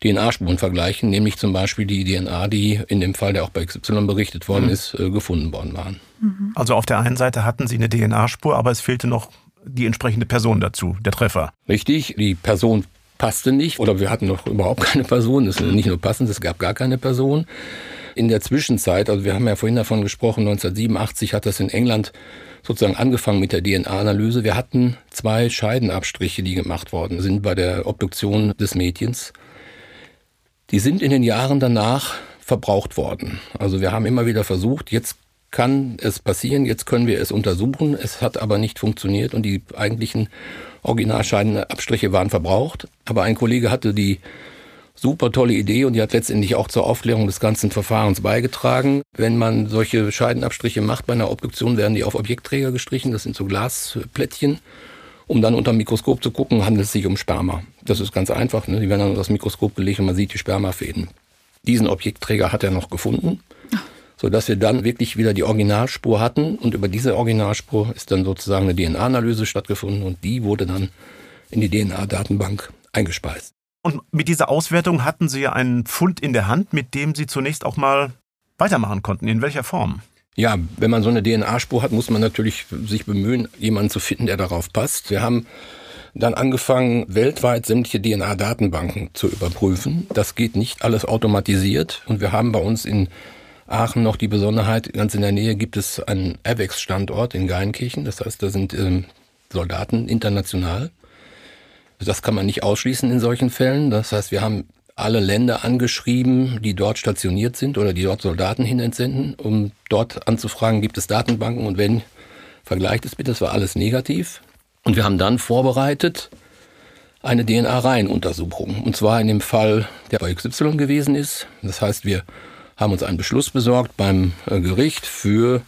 Speaker 3: DNA-Spuren vergleichen, nämlich zum Beispiel die DNA, die in dem Fall, der auch bei XY berichtet worden mhm. ist, äh, gefunden worden waren.
Speaker 1: Mhm. Also auf der einen Seite hatten Sie eine DNA-Spur, aber es fehlte noch die entsprechende Person dazu, der Treffer.
Speaker 3: Richtig, die Person passte nicht oder wir hatten noch überhaupt keine Person. Das ist nicht nur passend, es gab gar keine Person. In der Zwischenzeit, also wir haben ja vorhin davon gesprochen, 1987 hat das in England sozusagen angefangen mit der DNA-Analyse. Wir hatten zwei Scheidenabstriche, die gemacht worden sind bei der Obduktion des Mädchens die sind in den Jahren danach verbraucht worden. Also wir haben immer wieder versucht, jetzt kann es passieren, jetzt können wir es untersuchen. Es hat aber nicht funktioniert und die eigentlichen Originalscheidenabstriche waren verbraucht. Aber ein Kollege hatte die super tolle Idee und die hat letztendlich auch zur Aufklärung des ganzen Verfahrens beigetragen. Wenn man solche Scheidenabstriche macht bei einer Obduktion, werden die auf Objektträger gestrichen. Das sind so Glasplättchen um dann unter dem Mikroskop zu gucken, handelt es sich um Sperma. Das ist ganz einfach. Ne? Die werden dann unter das Mikroskop gelegt und man sieht die Spermafäden. Diesen Objektträger hat er noch gefunden, sodass wir dann wirklich wieder die Originalspur hatten. Und über diese Originalspur ist dann sozusagen eine DNA-Analyse stattgefunden und die wurde dann in die DNA-Datenbank eingespeist.
Speaker 1: Und mit dieser Auswertung hatten Sie ja einen Fund in der Hand, mit dem Sie zunächst auch mal weitermachen konnten. In welcher Form?
Speaker 3: Ja, wenn man so eine DNA-Spur hat, muss man natürlich sich bemühen, jemanden zu finden, der darauf passt. Wir haben dann angefangen, weltweit sämtliche DNA-Datenbanken zu überprüfen. Das geht nicht alles automatisiert. Und wir haben bei uns in Aachen noch die Besonderheit, ganz in der Nähe gibt es einen AVEX-Standort in Geinkirchen. Das heißt, da sind ähm, Soldaten international. Das kann man nicht ausschließen in solchen Fällen. Das heißt, wir haben alle Länder angeschrieben, die dort stationiert sind oder die dort Soldaten hin entsenden, um dort anzufragen, gibt es Datenbanken und wenn, vergleicht es bitte, das war alles negativ. Und wir haben dann vorbereitet eine DNA-Reihenuntersuchung. Und zwar in dem Fall, der bei XY gewesen ist. Das heißt, wir haben uns einen Beschluss besorgt beim äh, Gericht für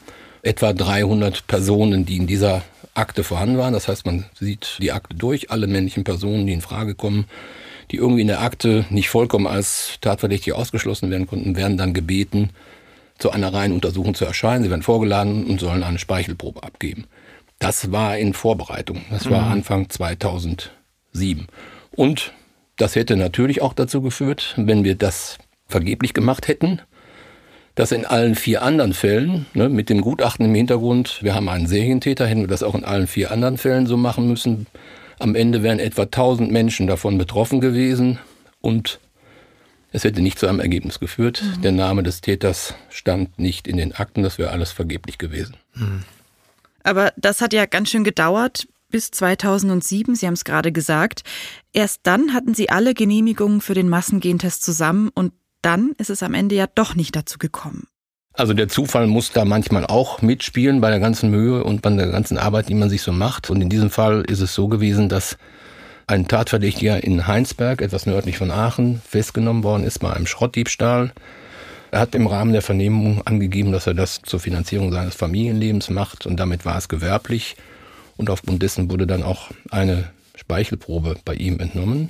Speaker 3: etwa 300 Personen, die in dieser Akte vorhanden waren. Das heißt, man sieht die Akte durch, alle männlichen Personen, die in Frage kommen, die irgendwie in der Akte nicht vollkommen als Tatverdächtige ausgeschlossen werden konnten, werden dann gebeten, zu einer reinen Untersuchung zu erscheinen. Sie werden vorgeladen und sollen eine Speichelprobe abgeben. Das war in Vorbereitung. Das war mhm. Anfang 2007. Und das hätte natürlich auch dazu geführt, wenn wir das vergeblich gemacht hätten, dass in allen vier anderen Fällen, ne, mit dem Gutachten im Hintergrund, wir haben einen Serientäter, hätten wir das auch in allen vier anderen Fällen so machen müssen. Am Ende wären etwa 1000 Menschen davon betroffen gewesen und es hätte nicht zu einem Ergebnis geführt. Mhm. Der Name des Täters stand nicht in den Akten, das wäre alles vergeblich gewesen. Mhm.
Speaker 2: Aber das hat ja ganz schön gedauert, bis 2007, Sie haben es gerade gesagt. Erst dann hatten Sie alle Genehmigungen für den Massengentest zusammen und dann ist es am Ende ja doch nicht dazu gekommen.
Speaker 3: Also der Zufall muss da manchmal auch mitspielen bei der ganzen Mühe und bei der ganzen Arbeit, die man sich so macht. Und in diesem Fall ist es so gewesen, dass ein Tatverdächtiger in Heinsberg, etwas nördlich von Aachen, festgenommen worden ist bei einem Schrottdiebstahl. Er hat im Rahmen der Vernehmung angegeben, dass er das zur Finanzierung seines Familienlebens macht und damit war es gewerblich. Und aufgrund dessen wurde dann auch eine Speichelprobe bei ihm entnommen.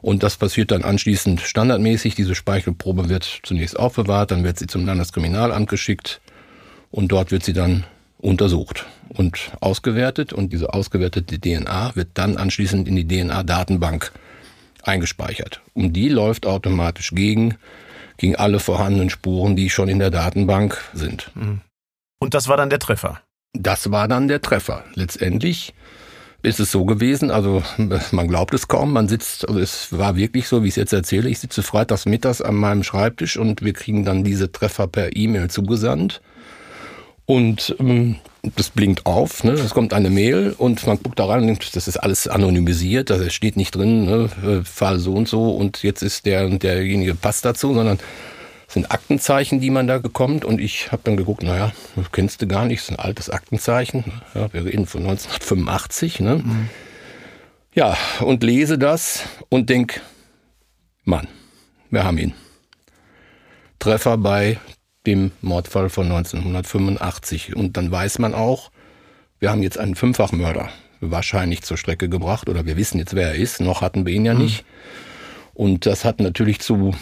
Speaker 3: Und das passiert dann anschließend standardmäßig. Diese Speichelprobe wird zunächst aufbewahrt, dann wird sie zum Landeskriminalamt geschickt und dort wird sie dann untersucht und ausgewertet. Und diese ausgewertete DNA wird dann anschließend in die DNA-Datenbank eingespeichert. Und die läuft automatisch gegen, gegen alle vorhandenen Spuren, die schon in der Datenbank sind. Mhm.
Speaker 1: Und das war dann der Treffer?
Speaker 3: Das war dann der Treffer. Letztendlich ist es so gewesen, also man glaubt es kaum, man sitzt, also es war wirklich so, wie ich es jetzt erzähle, ich sitze freitags mittags an meinem Schreibtisch und wir kriegen dann diese Treffer per E-Mail zugesandt. Und ähm, das blinkt auf, ne? es kommt eine Mail und man guckt da rein und denkt, das ist alles anonymisiert, da steht nicht drin, ne? Fall so und so und jetzt ist der derjenige passt dazu, sondern sind Aktenzeichen, die man da bekommt. Und ich habe dann geguckt, naja, das kennst du gar nicht, das ist ein altes Aktenzeichen. Ja, wir reden von 1985. Ne? Mhm. Ja, und lese das und denk, Mann, wir haben ihn. Treffer bei dem Mordfall von 1985. Und dann weiß man auch, wir haben jetzt einen Fünffachmörder wahrscheinlich zur Strecke gebracht oder wir wissen jetzt, wer er ist. Noch hatten wir ihn ja mhm. nicht. Und das hat natürlich zu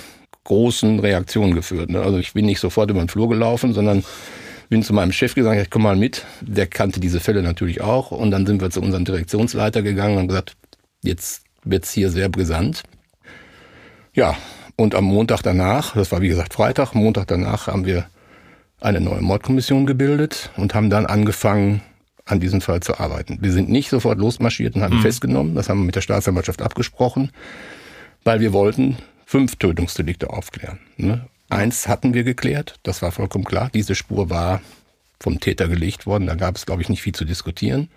Speaker 3: großen Reaktionen geführt. Ne? Also ich bin nicht sofort über den Flur gelaufen, sondern bin zu meinem Chef gesagt, ich komm mal mit. Der kannte diese Fälle natürlich auch. Und dann sind wir zu unserem Direktionsleiter gegangen und gesagt, jetzt wird's hier sehr brisant. Ja, und am Montag danach, das war wie gesagt Freitag, Montag danach haben wir eine neue Mordkommission gebildet und haben dann angefangen, an diesem Fall zu arbeiten. Wir sind nicht sofort losmarschiert und haben mhm. festgenommen, das haben wir mit der Staatsanwaltschaft abgesprochen, weil wir wollten fünf Tötungsdelikte aufklären. Ne? Eins hatten wir geklärt, das war vollkommen klar. Diese Spur war vom Täter gelegt worden, da gab es, glaube ich, nicht viel zu diskutieren.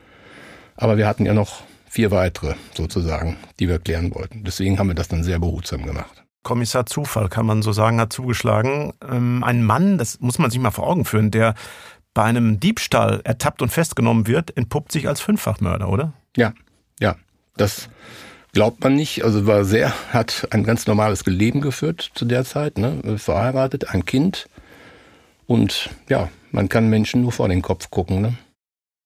Speaker 3: Aber wir hatten ja noch vier weitere sozusagen, die wir klären wollten. Deswegen haben wir das dann sehr behutsam gemacht.
Speaker 1: Kommissar Zufall, kann man so sagen, hat zugeschlagen. Ähm, ein Mann, das muss man sich mal vor Augen führen, der bei einem Diebstahl ertappt und festgenommen wird, entpuppt sich als Fünffachmörder, oder?
Speaker 3: Ja, ja. Das Glaubt man nicht, also war sehr, hat ein ganz normales Leben geführt zu der Zeit, ne? verheiratet, ein Kind. Und ja, man kann Menschen nur vor den Kopf gucken. Ne?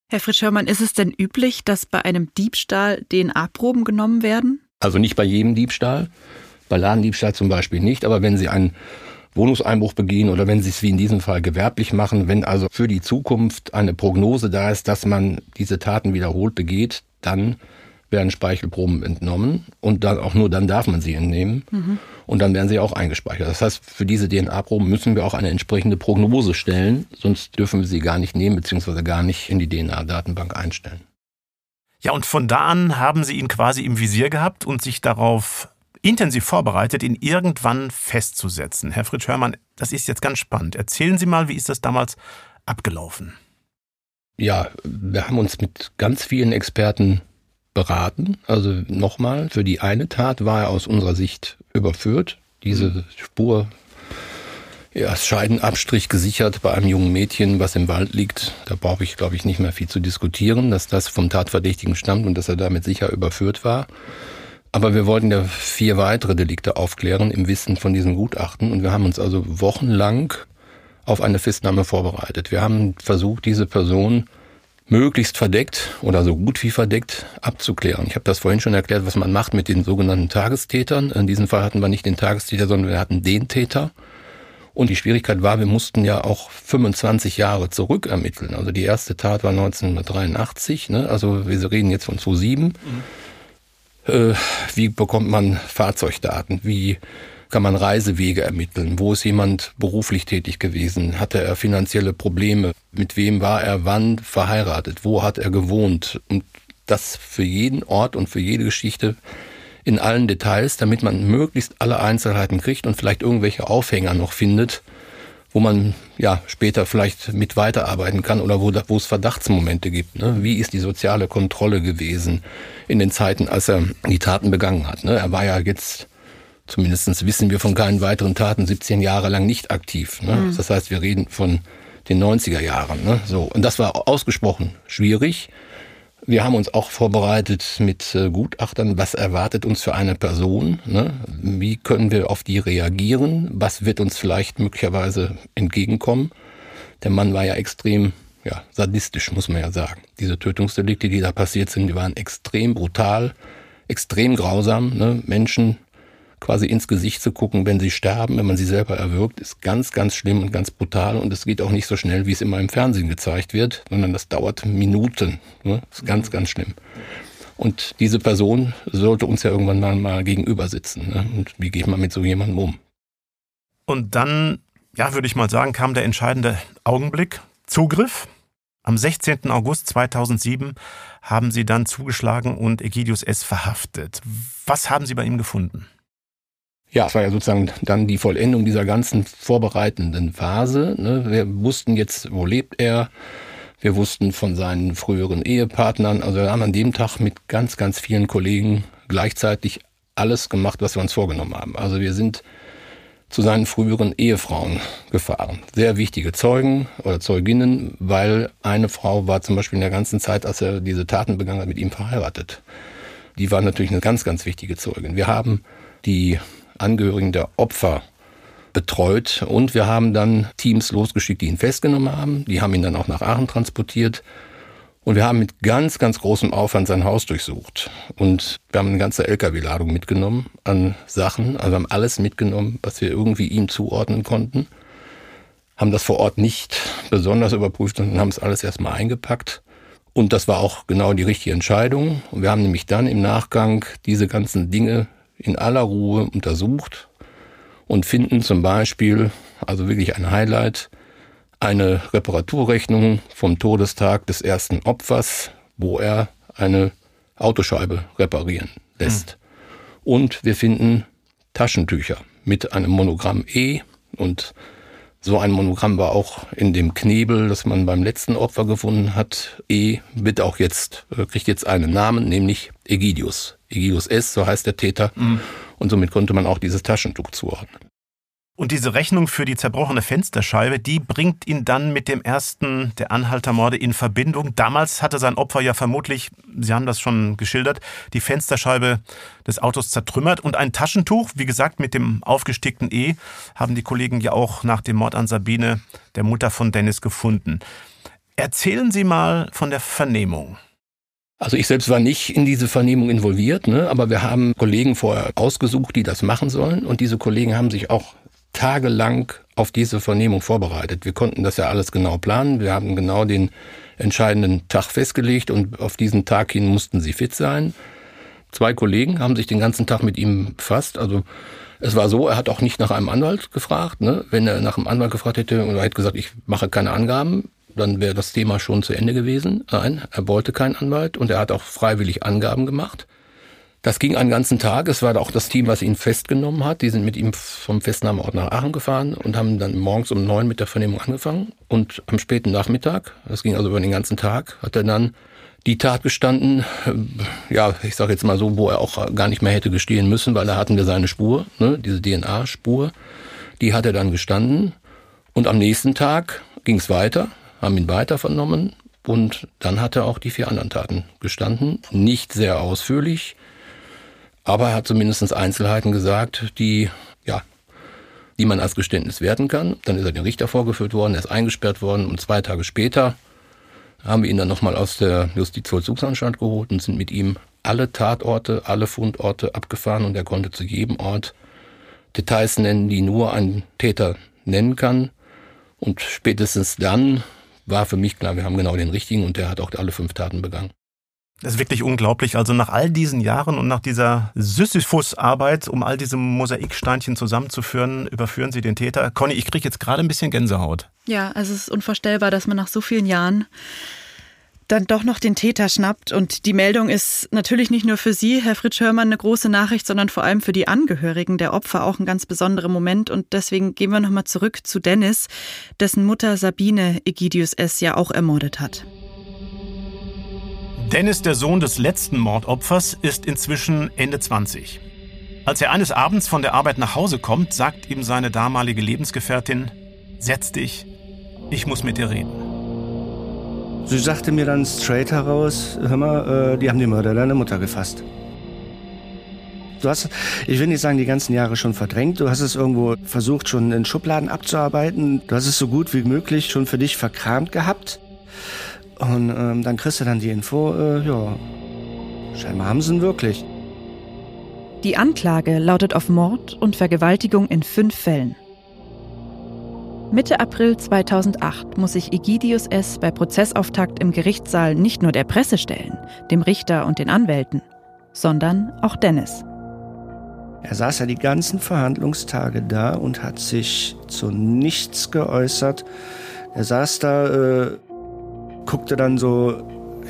Speaker 2: Herr Fritsch-Hörmann, ist es denn üblich, dass bei einem Diebstahl DNA-Proben genommen werden?
Speaker 3: Also nicht bei jedem Diebstahl, bei Ladendiebstahl zum Beispiel nicht, aber wenn Sie einen Wohnungseinbruch begehen oder wenn Sie es wie in diesem Fall gewerblich machen, wenn also für die Zukunft eine Prognose da ist, dass man diese Taten wiederholt begeht, dann werden Speichelproben entnommen und dann auch nur dann darf man sie entnehmen mhm. und dann werden sie auch eingespeichert. Das heißt, für diese DNA-Proben müssen wir auch eine entsprechende Prognose stellen, sonst dürfen wir sie gar nicht nehmen bzw. gar nicht in die DNA-Datenbank einstellen.
Speaker 1: Ja, und von da an haben Sie ihn quasi im Visier gehabt und sich darauf intensiv vorbereitet, ihn irgendwann festzusetzen. Herr Fritsch Hörmann, das ist jetzt ganz spannend. Erzählen Sie mal, wie ist das damals abgelaufen?
Speaker 3: Ja, wir haben uns mit ganz vielen Experten beraten. Also nochmal, für die eine Tat war er aus unserer Sicht überführt. Diese. Spur, ja, Scheidenabstrich gesichert bei einem jungen Mädchen, was im Wald liegt. Da brauche ich, glaube ich, nicht mehr viel zu diskutieren, dass das vom Tatverdächtigen stammt und dass er damit sicher überführt war. Aber wir wollten ja vier weitere Delikte aufklären im Wissen von diesem Gutachten und wir haben uns also wochenlang auf eine Festnahme vorbereitet. Wir haben versucht, diese Person möglichst verdeckt oder so gut wie verdeckt abzuklären. Ich habe das vorhin schon erklärt, was man macht mit den sogenannten Tagestätern. In diesem Fall hatten wir nicht den Tagestäter, sondern wir hatten den Täter. Und die Schwierigkeit war, wir mussten ja auch 25 Jahre zurück ermitteln. Also die erste Tat war 1983, ne? also wir reden jetzt von 2007. Mhm. Äh, wie bekommt man Fahrzeugdaten? Wie kann man Reisewege ermitteln? Wo ist jemand beruflich tätig gewesen? Hatte er finanzielle Probleme? Mit wem war er wann verheiratet? Wo hat er gewohnt? Und das für jeden Ort und für jede Geschichte in allen Details, damit man möglichst alle Einzelheiten kriegt und vielleicht irgendwelche Aufhänger noch findet, wo man ja später vielleicht mit weiterarbeiten kann oder wo, wo es Verdachtsmomente gibt. Ne? Wie ist die soziale Kontrolle gewesen in den Zeiten, als er die Taten begangen hat? Ne? Er war ja jetzt Zumindest wissen wir von keinen weiteren Taten 17 Jahre lang nicht aktiv. Ne? Mhm. Das heißt, wir reden von den 90er Jahren. Ne? So. Und das war ausgesprochen schwierig. Wir haben uns auch vorbereitet mit äh, Gutachtern, was erwartet uns für eine Person, ne? wie können wir auf die reagieren, was wird uns vielleicht möglicherweise entgegenkommen. Der Mann war ja extrem ja, sadistisch, muss man ja sagen. Diese Tötungsdelikte, die da passiert sind, die waren extrem brutal, extrem grausam. Ne? Menschen quasi ins Gesicht zu gucken, wenn sie sterben, wenn man sie selber erwürgt, ist ganz, ganz schlimm und ganz brutal. Und es geht auch nicht so schnell, wie es immer im Fernsehen gezeigt wird, sondern das dauert Minuten. Ne? Ist ganz, ganz schlimm. Und diese Person sollte uns ja irgendwann mal, mal gegenüber sitzen. Ne? Und wie geht man mit so jemandem um?
Speaker 1: Und dann, ja, würde ich mal sagen, kam der entscheidende Augenblick. Zugriff. Am 16. August 2007 haben Sie dann zugeschlagen und Egidius S. verhaftet. Was haben Sie bei ihm gefunden?
Speaker 3: Ja, es war ja sozusagen dann die Vollendung dieser ganzen vorbereitenden Phase. Ne? Wir wussten jetzt, wo lebt er. Wir wussten von seinen früheren Ehepartnern. Also wir haben an dem Tag mit ganz, ganz vielen Kollegen gleichzeitig alles gemacht, was wir uns vorgenommen haben. Also wir sind zu seinen früheren Ehefrauen gefahren. Sehr wichtige Zeugen oder Zeuginnen, weil eine Frau war zum Beispiel in der ganzen Zeit, als er diese Taten begangen hat, mit ihm verheiratet. Die war natürlich eine ganz, ganz wichtige Zeugin. Wir haben die Angehörigen der Opfer betreut und wir haben dann Teams losgeschickt, die ihn festgenommen haben. Die haben ihn dann auch nach Aachen transportiert. Und wir haben mit ganz, ganz großem Aufwand sein Haus durchsucht. Und wir haben eine ganze LKW-Ladung mitgenommen an Sachen. Also haben alles mitgenommen, was wir irgendwie ihm zuordnen konnten. Haben das vor Ort nicht besonders überprüft und haben es alles erstmal eingepackt. Und das war auch genau die richtige Entscheidung. Und wir haben nämlich dann im Nachgang diese ganzen Dinge in aller Ruhe untersucht und finden zum Beispiel, also wirklich ein Highlight, eine Reparaturrechnung vom Todestag des ersten Opfers, wo er eine Autoscheibe reparieren lässt. Mhm. Und wir finden Taschentücher mit einem Monogramm E und so ein Monogramm war auch in dem Knebel, das man beim letzten Opfer gefunden hat. E wird auch jetzt, äh, kriegt jetzt einen Namen, nämlich Egidius. Egidius S, so heißt der Täter. Mhm. Und somit konnte man auch dieses Taschentuch zuordnen.
Speaker 1: Und diese Rechnung für die zerbrochene Fensterscheibe, die bringt ihn dann mit dem ersten der Anhaltermorde in Verbindung. Damals hatte sein Opfer ja vermutlich, Sie haben das schon geschildert, die Fensterscheibe des Autos zertrümmert. Und ein Taschentuch, wie gesagt, mit dem aufgestickten E, haben die Kollegen ja auch nach dem Mord an Sabine, der Mutter von Dennis, gefunden. Erzählen Sie mal von der Vernehmung.
Speaker 3: Also ich selbst war nicht in diese Vernehmung involviert, ne? aber wir haben Kollegen vorher ausgesucht, die das machen sollen. Und diese Kollegen haben sich auch tagelang auf diese Vernehmung vorbereitet. Wir konnten das ja alles genau planen. Wir haben genau den entscheidenden Tag festgelegt und auf diesen Tag hin mussten sie fit sein. Zwei Kollegen haben sich den ganzen Tag mit ihm befasst. Also es war so, er hat auch nicht nach einem Anwalt gefragt. Ne? Wenn er nach einem Anwalt gefragt hätte und er hätte gesagt, ich mache keine Angaben, dann wäre das Thema schon zu Ende gewesen. Nein, er wollte keinen Anwalt und er hat auch freiwillig Angaben gemacht. Das ging einen ganzen Tag. Es war auch das Team, was ihn festgenommen hat. Die sind mit ihm vom Festnahmeort nach Aachen gefahren und haben dann morgens um neun mit der Vernehmung angefangen. Und am späten Nachmittag, das ging also über den ganzen Tag, hat er dann die Tat gestanden, äh, ja, ich sage jetzt mal so, wo er auch gar nicht mehr hätte gestehen müssen, weil da hatten wir seine Spur, ne, diese DNA-Spur, die hat er dann gestanden. Und am nächsten Tag ging es weiter, haben ihn weiter vernommen und dann hat er auch die vier anderen Taten gestanden. Nicht sehr ausführlich, aber er hat zumindest Einzelheiten gesagt, die, ja, die man als Geständnis werten kann. Dann ist er dem Richter vorgeführt worden, er ist eingesperrt worden und zwei Tage später haben wir ihn dann nochmal aus der Justizvollzugsanstalt geholt und sind mit ihm alle Tatorte, alle Fundorte abgefahren und er konnte zu jedem Ort Details nennen, die nur ein Täter nennen kann. Und spätestens dann war für mich klar, wir haben genau den richtigen und der hat auch alle fünf Taten begangen.
Speaker 1: Das ist wirklich unglaublich. Also nach all diesen Jahren und nach dieser Sisyphus-Arbeit, um all diese Mosaiksteinchen zusammenzuführen, überführen Sie den Täter. Conny, ich kriege jetzt gerade ein bisschen Gänsehaut.
Speaker 2: Ja, also es ist unvorstellbar, dass man nach so vielen Jahren dann doch noch den Täter schnappt. Und die Meldung ist natürlich nicht nur für Sie, Herr Fritsch Hörmann, eine große Nachricht, sondern vor allem für die Angehörigen der Opfer auch ein ganz besonderer Moment. Und deswegen gehen wir nochmal zurück zu Dennis, dessen Mutter Sabine Egidius S. ja auch ermordet hat.
Speaker 1: Dennis, der Sohn des letzten Mordopfers, ist inzwischen Ende 20. Als er eines Abends von der Arbeit nach Hause kommt, sagt ihm seine damalige Lebensgefährtin, Setz dich, ich muss mit dir reden.
Speaker 11: Sie sagte mir dann straight heraus, hör mal, äh, die haben die Mörder deiner Mutter gefasst. Du hast, ich will nicht sagen, die ganzen Jahre schon verdrängt. Du hast es irgendwo versucht, schon in Schubladen abzuarbeiten. Du hast es so gut wie möglich schon für dich verkramt gehabt. Und ähm, dann kriegst du dann die Info, äh, ja, scheinbar haben sie ihn wirklich.
Speaker 2: Die Anklage lautet auf Mord und Vergewaltigung in fünf Fällen. Mitte April 2008 muss sich Egidius S. bei Prozessauftakt im Gerichtssaal nicht nur der Presse stellen, dem Richter und den Anwälten, sondern auch Dennis.
Speaker 11: Er saß ja die ganzen Verhandlungstage da und hat sich zu nichts geäußert. Er saß da, äh, guckte dann so,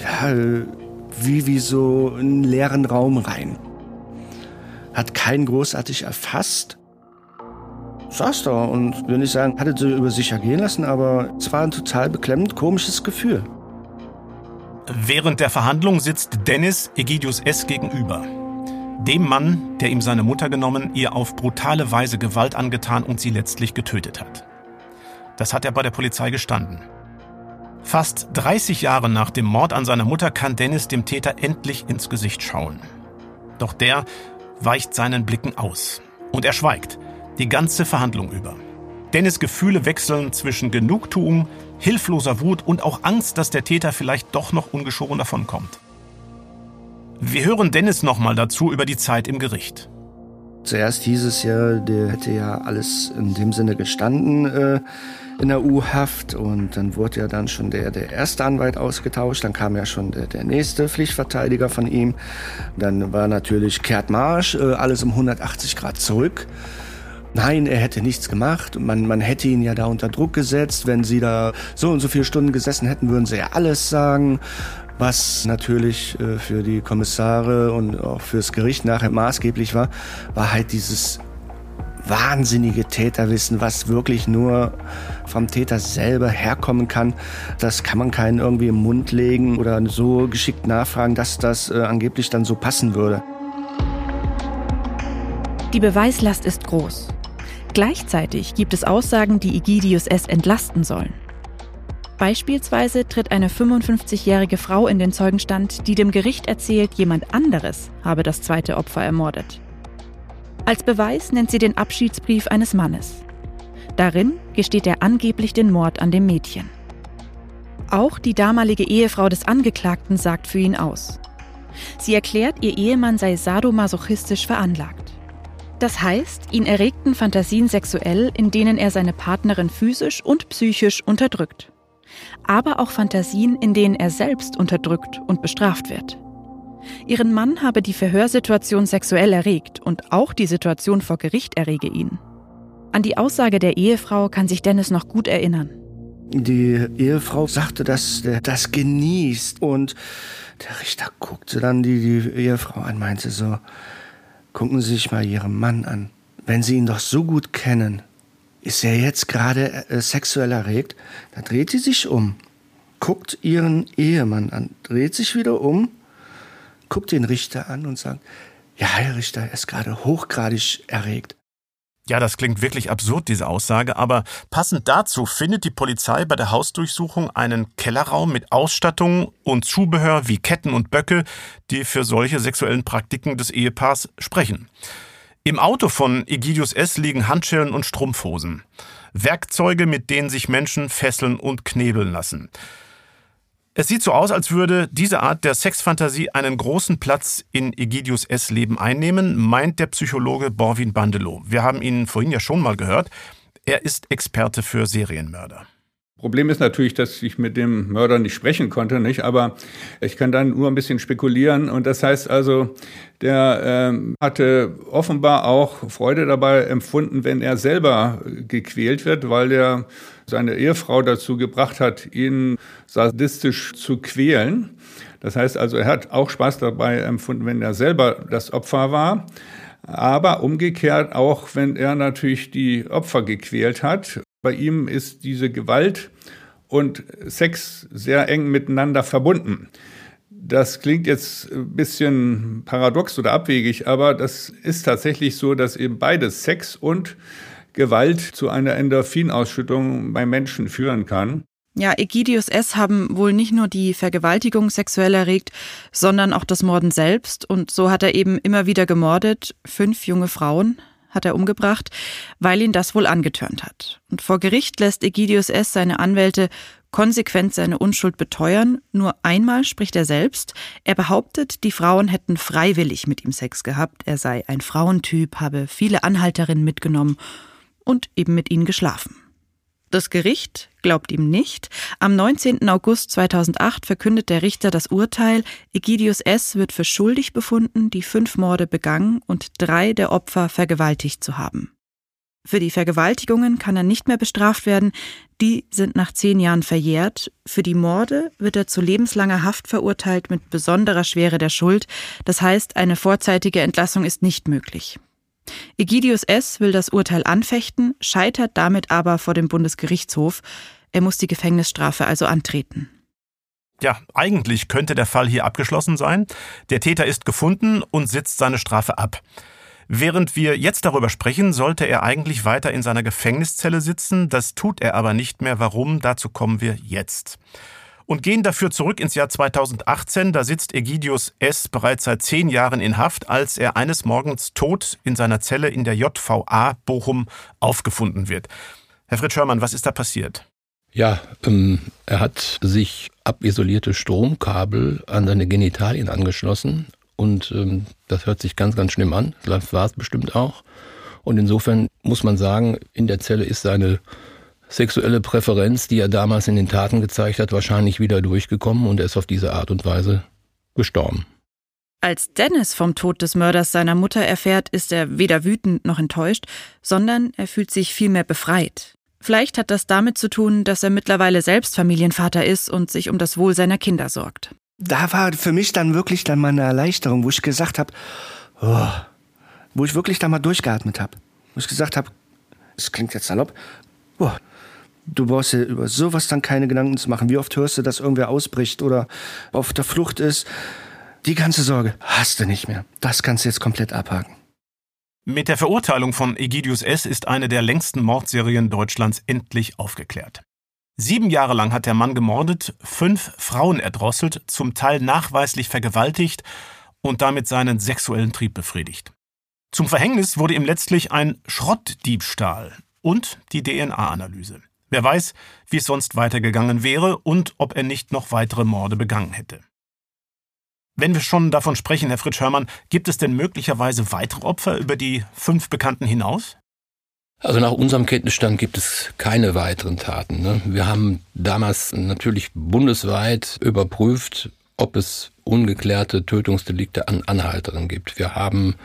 Speaker 11: ja, wie, wie so in einen leeren Raum rein. Hat keinen großartig erfasst. Saß da und will nicht sagen, hatte sie über sich ergehen lassen, aber es war ein total beklemmend komisches Gefühl.
Speaker 1: Während der Verhandlung sitzt Dennis Egidius S. gegenüber. Dem Mann, der ihm seine Mutter genommen, ihr auf brutale Weise Gewalt angetan und sie letztlich getötet hat. Das hat er bei der Polizei gestanden. Fast 30 Jahre nach dem Mord an seiner Mutter kann Dennis dem Täter endlich ins Gesicht schauen. Doch der weicht seinen Blicken aus. Und er schweigt, die ganze Verhandlung über. Dennis Gefühle wechseln zwischen Genugtuung, hilfloser Wut und auch Angst, dass der Täter vielleicht doch noch ungeschoren davonkommt. Wir hören Dennis nochmal dazu über die Zeit im Gericht.
Speaker 11: Zuerst hieß es ja, der hätte ja alles in dem Sinne gestanden. Äh in der U-Haft und dann wurde ja dann schon der, der erste Anwalt ausgetauscht, dann kam ja schon der, der nächste Pflichtverteidiger von ihm. Dann war natürlich Kehrt Marsch, äh, alles um 180 Grad zurück. Nein, er hätte nichts gemacht. Man, man hätte ihn ja da unter Druck gesetzt. Wenn sie da so und so viele Stunden gesessen hätten, würden sie ja alles sagen. Was natürlich äh, für die Kommissare und auch fürs Gericht nachher maßgeblich war, war halt dieses wahnsinnige Täterwissen, was wirklich nur vom Täter selber herkommen kann. Das kann man keinen irgendwie im Mund legen oder so geschickt nachfragen, dass das äh, angeblich dann so passen würde.
Speaker 2: Die Beweislast ist groß. Gleichzeitig gibt es Aussagen, die Egidius S. entlasten sollen. Beispielsweise tritt eine 55-jährige Frau in den Zeugenstand, die dem Gericht erzählt, jemand anderes habe das zweite Opfer ermordet. Als Beweis nennt sie den Abschiedsbrief eines Mannes. Darin gesteht er angeblich den Mord an dem Mädchen. Auch die damalige Ehefrau des Angeklagten sagt für ihn aus. Sie erklärt, ihr Ehemann sei sadomasochistisch veranlagt. Das heißt, ihn erregten Fantasien sexuell, in denen er seine Partnerin physisch und psychisch unterdrückt. Aber auch Fantasien, in denen er selbst unterdrückt und bestraft wird. Ihren Mann habe die Verhörsituation sexuell erregt und auch die Situation vor Gericht errege ihn. An die Aussage der Ehefrau kann sich Dennis noch gut erinnern.
Speaker 11: Die Ehefrau sagte, dass er das genießt und der Richter guckte dann die, die Ehefrau an, meinte so, gucken Sie sich mal Ihren Mann an. Wenn Sie ihn doch so gut kennen, ist er jetzt gerade äh, sexuell erregt? Da dreht sie sich um, guckt ihren Ehemann an, dreht sich wieder um guckt den Richter an und sagt, ja, Herr Richter, er ist gerade hochgradig erregt.
Speaker 1: Ja, das klingt wirklich absurd, diese Aussage, aber passend dazu findet die Polizei bei der Hausdurchsuchung einen Kellerraum mit Ausstattung und Zubehör wie Ketten und Böcke, die für solche sexuellen Praktiken des Ehepaars sprechen. Im Auto von Egidius S. liegen Handschellen und Strumpfhosen. Werkzeuge, mit denen sich Menschen fesseln und knebeln lassen. Es sieht so aus, als würde diese Art der Sexfantasie einen großen Platz in Egidius S. Leben einnehmen, meint der Psychologe Borwin Bandelow. Wir haben ihn vorhin ja schon mal gehört. Er ist Experte für Serienmörder.
Speaker 12: Problem ist natürlich, dass ich mit dem Mörder nicht sprechen konnte, nicht? Aber ich kann dann nur ein bisschen spekulieren. Und das heißt also, der ähm, hatte offenbar auch Freude dabei empfunden, wenn er selber gequält wird, weil er seine Ehefrau dazu gebracht hat, ihn sadistisch zu quälen. Das heißt also, er hat auch Spaß dabei empfunden, wenn er selber das Opfer war. Aber umgekehrt auch, wenn er natürlich die Opfer gequält hat. Bei ihm ist diese Gewalt und Sex sehr eng miteinander verbunden. Das klingt jetzt ein bisschen paradox oder abwegig, aber das ist tatsächlich so, dass eben beides Sex und Gewalt zu einer Endorphinausschüttung bei Menschen führen kann.
Speaker 2: Ja, Egidius S. haben wohl nicht nur die Vergewaltigung sexuell erregt, sondern auch das Morden selbst. Und so hat er eben immer wieder gemordet. Fünf junge Frauen, hat er umgebracht, weil ihn das wohl angetörnt hat. Und vor Gericht lässt Egidius S. seine Anwälte konsequent seine Unschuld beteuern. Nur einmal spricht er selbst. Er behauptet, die Frauen hätten freiwillig mit ihm Sex gehabt. Er sei ein Frauentyp, habe viele Anhalterinnen mitgenommen und eben mit ihnen geschlafen. Das Gericht glaubt ihm nicht. Am 19. August 2008 verkündet der Richter das Urteil. Egidius S. wird für schuldig befunden, die fünf Morde begangen und drei der Opfer vergewaltigt zu haben. Für die Vergewaltigungen kann er nicht mehr bestraft werden. Die sind nach zehn Jahren verjährt. Für die Morde wird er zu lebenslanger Haft verurteilt mit besonderer Schwere der Schuld. Das heißt, eine vorzeitige Entlassung ist nicht möglich. Egidius S. will das Urteil anfechten, scheitert damit aber vor dem Bundesgerichtshof. Er muss die Gefängnisstrafe also antreten.
Speaker 1: Ja, eigentlich könnte der Fall hier abgeschlossen sein. Der Täter ist gefunden und sitzt seine Strafe ab. Während wir jetzt darüber sprechen, sollte er eigentlich weiter in seiner Gefängniszelle sitzen. Das tut er aber nicht mehr. Warum? Dazu kommen wir jetzt und gehen dafür zurück ins Jahr 2018. Da sitzt Egidius S. bereits seit zehn Jahren in Haft, als er eines Morgens tot in seiner Zelle in der JVA Bochum aufgefunden wird. Herr Fritz Schörmann, was ist da passiert?
Speaker 3: Ja, ähm, er hat sich abisolierte Stromkabel an seine Genitalien angeschlossen und ähm, das hört sich ganz, ganz schlimm an. Das war es bestimmt auch. Und insofern muss man sagen, in der Zelle ist seine sexuelle Präferenz, die er damals in den Taten gezeigt hat, wahrscheinlich wieder durchgekommen und er ist auf diese Art und Weise gestorben.
Speaker 2: Als Dennis vom Tod des Mörders seiner Mutter erfährt, ist er weder wütend noch enttäuscht, sondern er fühlt sich vielmehr befreit. Vielleicht hat das damit zu tun, dass er mittlerweile selbst Familienvater ist und sich um das Wohl seiner Kinder sorgt.
Speaker 11: Da war für mich dann wirklich dann mal eine Erleichterung, wo ich gesagt habe, oh, wo ich wirklich da mal durchgeatmet habe. Wo ich gesagt habe, es klingt jetzt salopp, oh, Du brauchst dir über sowas dann keine Gedanken zu machen. Wie oft hörst du, dass irgendwer ausbricht oder auf der Flucht ist? Die ganze Sorge hast du nicht mehr. Das kannst du jetzt komplett abhaken.
Speaker 1: Mit der Verurteilung von Egidius S. ist eine der längsten Mordserien Deutschlands endlich aufgeklärt. Sieben Jahre lang hat der Mann gemordet, fünf Frauen erdrosselt, zum Teil nachweislich vergewaltigt und damit seinen sexuellen Trieb befriedigt. Zum Verhängnis wurde ihm letztlich ein Schrottdiebstahl und die DNA-Analyse. Wer weiß, wie es sonst weitergegangen wäre und ob er nicht noch weitere Morde begangen hätte. Wenn wir schon davon sprechen, Herr Fritsch Hörmann, gibt es denn möglicherweise weitere Opfer über die fünf Bekannten hinaus?
Speaker 3: Also nach unserem Kenntnisstand gibt es keine weiteren Taten. Ne? Wir haben damals natürlich bundesweit überprüft, ob es ungeklärte Tötungsdelikte an Anhalteren gibt. Wir haben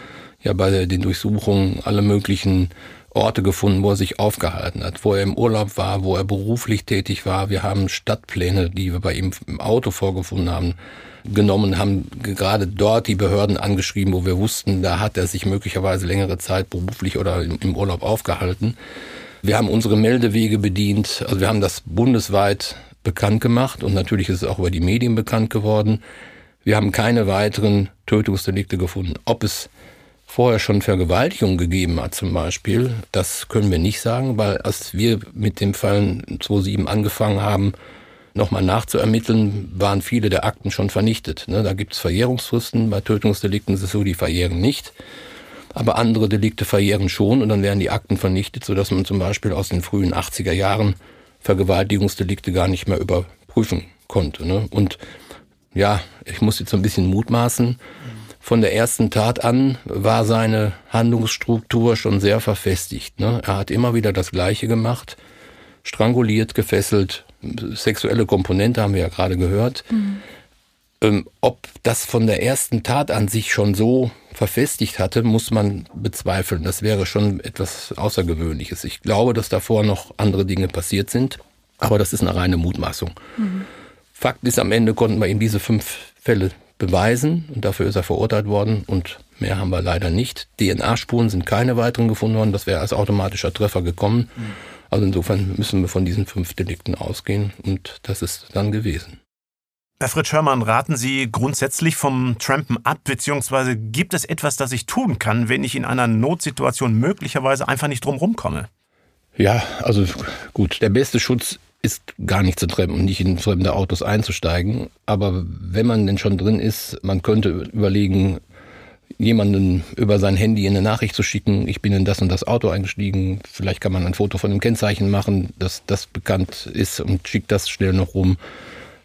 Speaker 3: ja bei den Durchsuchungen alle möglichen Orte gefunden, wo er sich aufgehalten hat, wo er im Urlaub war, wo er beruflich tätig war. Wir haben Stadtpläne, die wir bei ihm im Auto vorgefunden haben, genommen, haben gerade dort die Behörden angeschrieben, wo wir wussten, da hat er sich möglicherweise längere Zeit beruflich oder im Urlaub aufgehalten. Wir haben unsere Meldewege bedient, also wir haben das bundesweit bekannt gemacht und natürlich ist es auch über die Medien bekannt geworden. Wir haben keine weiteren Tötungsdelikte gefunden. Ob es vorher schon Vergewaltigung gegeben hat zum Beispiel, das können wir nicht sagen, weil als wir mit dem Fall 2007 angefangen haben, nochmal nachzuermitteln, waren viele der Akten schon vernichtet. Ne? Da gibt es Verjährungsfristen, bei Tötungsdelikten ist es so, die verjähren nicht. Aber andere Delikte verjähren schon und dann werden die Akten vernichtet, sodass man zum Beispiel aus den frühen 80er Jahren Vergewaltigungsdelikte gar nicht mehr überprüfen konnte. Ne? Und ja, ich muss jetzt so ein bisschen mutmaßen. Von der ersten Tat an war seine Handlungsstruktur schon sehr verfestigt. Ne? Er hat immer wieder das Gleiche gemacht, stranguliert, gefesselt, sexuelle Komponente haben wir ja gerade gehört. Mhm. Ähm, ob das von der ersten Tat an sich schon so verfestigt hatte, muss man bezweifeln. Das wäre schon etwas Außergewöhnliches. Ich glaube, dass davor noch andere Dinge passiert sind, aber das ist eine reine Mutmaßung. Mhm. Fakt ist, am Ende konnten wir ihm diese fünf Fälle beweisen und dafür ist er verurteilt worden und mehr haben wir leider nicht. DNA-Spuren sind keine weiteren gefunden worden, das wäre als automatischer Treffer gekommen. Mhm. Also insofern müssen wir von diesen fünf Delikten ausgehen und das ist dann gewesen.
Speaker 1: Herr Fritz Hörmann, raten Sie grundsätzlich vom Trampen ab, beziehungsweise gibt es etwas, das ich tun kann, wenn ich in einer Notsituation möglicherweise einfach nicht drumherum komme?
Speaker 3: Ja, also gut, der beste Schutz ist gar nicht zu trampen und nicht in fremde Autos einzusteigen. Aber wenn man denn schon drin ist, man könnte überlegen, jemanden über sein Handy eine Nachricht zu schicken, ich bin in das und das Auto eingestiegen, vielleicht kann man ein Foto von dem Kennzeichen machen, dass das bekannt ist und schickt das schnell noch rum.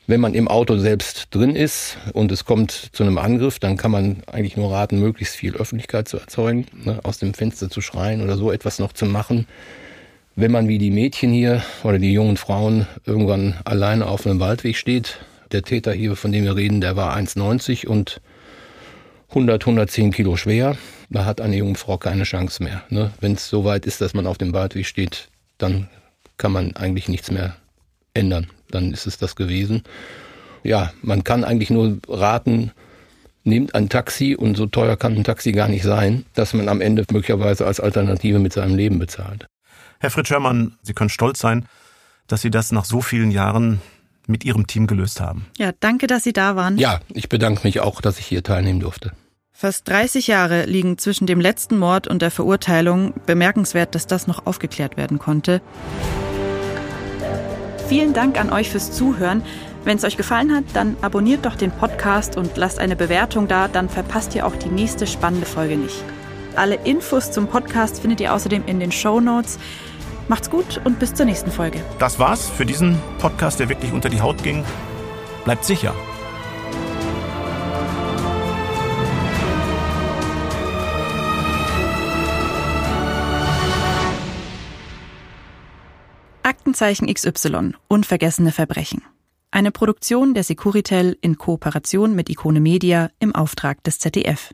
Speaker 3: Wenn man im Auto selbst drin ist und es kommt zu einem Angriff, dann kann man eigentlich nur raten, möglichst viel Öffentlichkeit zu erzeugen, ne, aus dem Fenster zu schreien oder so etwas noch zu machen. Wenn man wie die Mädchen hier oder die jungen Frauen irgendwann alleine auf einem Waldweg steht, der Täter hier, von dem wir reden, der war 1,90 und 100, 110 Kilo schwer, da hat eine junge Frau keine Chance mehr. Ne? Wenn es so weit ist, dass man auf dem Waldweg steht, dann kann man eigentlich nichts mehr ändern dann ist es das gewesen. Ja, man kann eigentlich nur raten, nehmt ein Taxi und so teuer kann ein Taxi gar nicht sein, dass man am Ende möglicherweise als Alternative mit seinem Leben bezahlt.
Speaker 1: Herr Fritz Schörmann, Sie können stolz sein, dass Sie das nach so vielen Jahren mit Ihrem Team gelöst haben.
Speaker 2: Ja, danke, dass Sie da waren.
Speaker 3: Ja, ich bedanke mich auch, dass ich hier teilnehmen durfte.
Speaker 2: Fast 30 Jahre liegen zwischen dem letzten Mord und der Verurteilung. Bemerkenswert, dass das noch aufgeklärt werden konnte. Vielen Dank an euch fürs Zuhören. Wenn es euch gefallen hat, dann abonniert doch den Podcast und lasst eine Bewertung da, dann verpasst ihr auch die nächste spannende Folge nicht. Alle Infos zum Podcast findet ihr außerdem in den Show Notes. Macht's gut und bis zur nächsten Folge.
Speaker 1: Das war's für diesen Podcast, der wirklich unter die Haut ging. Bleibt sicher.
Speaker 2: Aktenzeichen XY Unvergessene Verbrechen. Eine Produktion der Securitel in Kooperation mit Ikone Media im Auftrag des ZDF.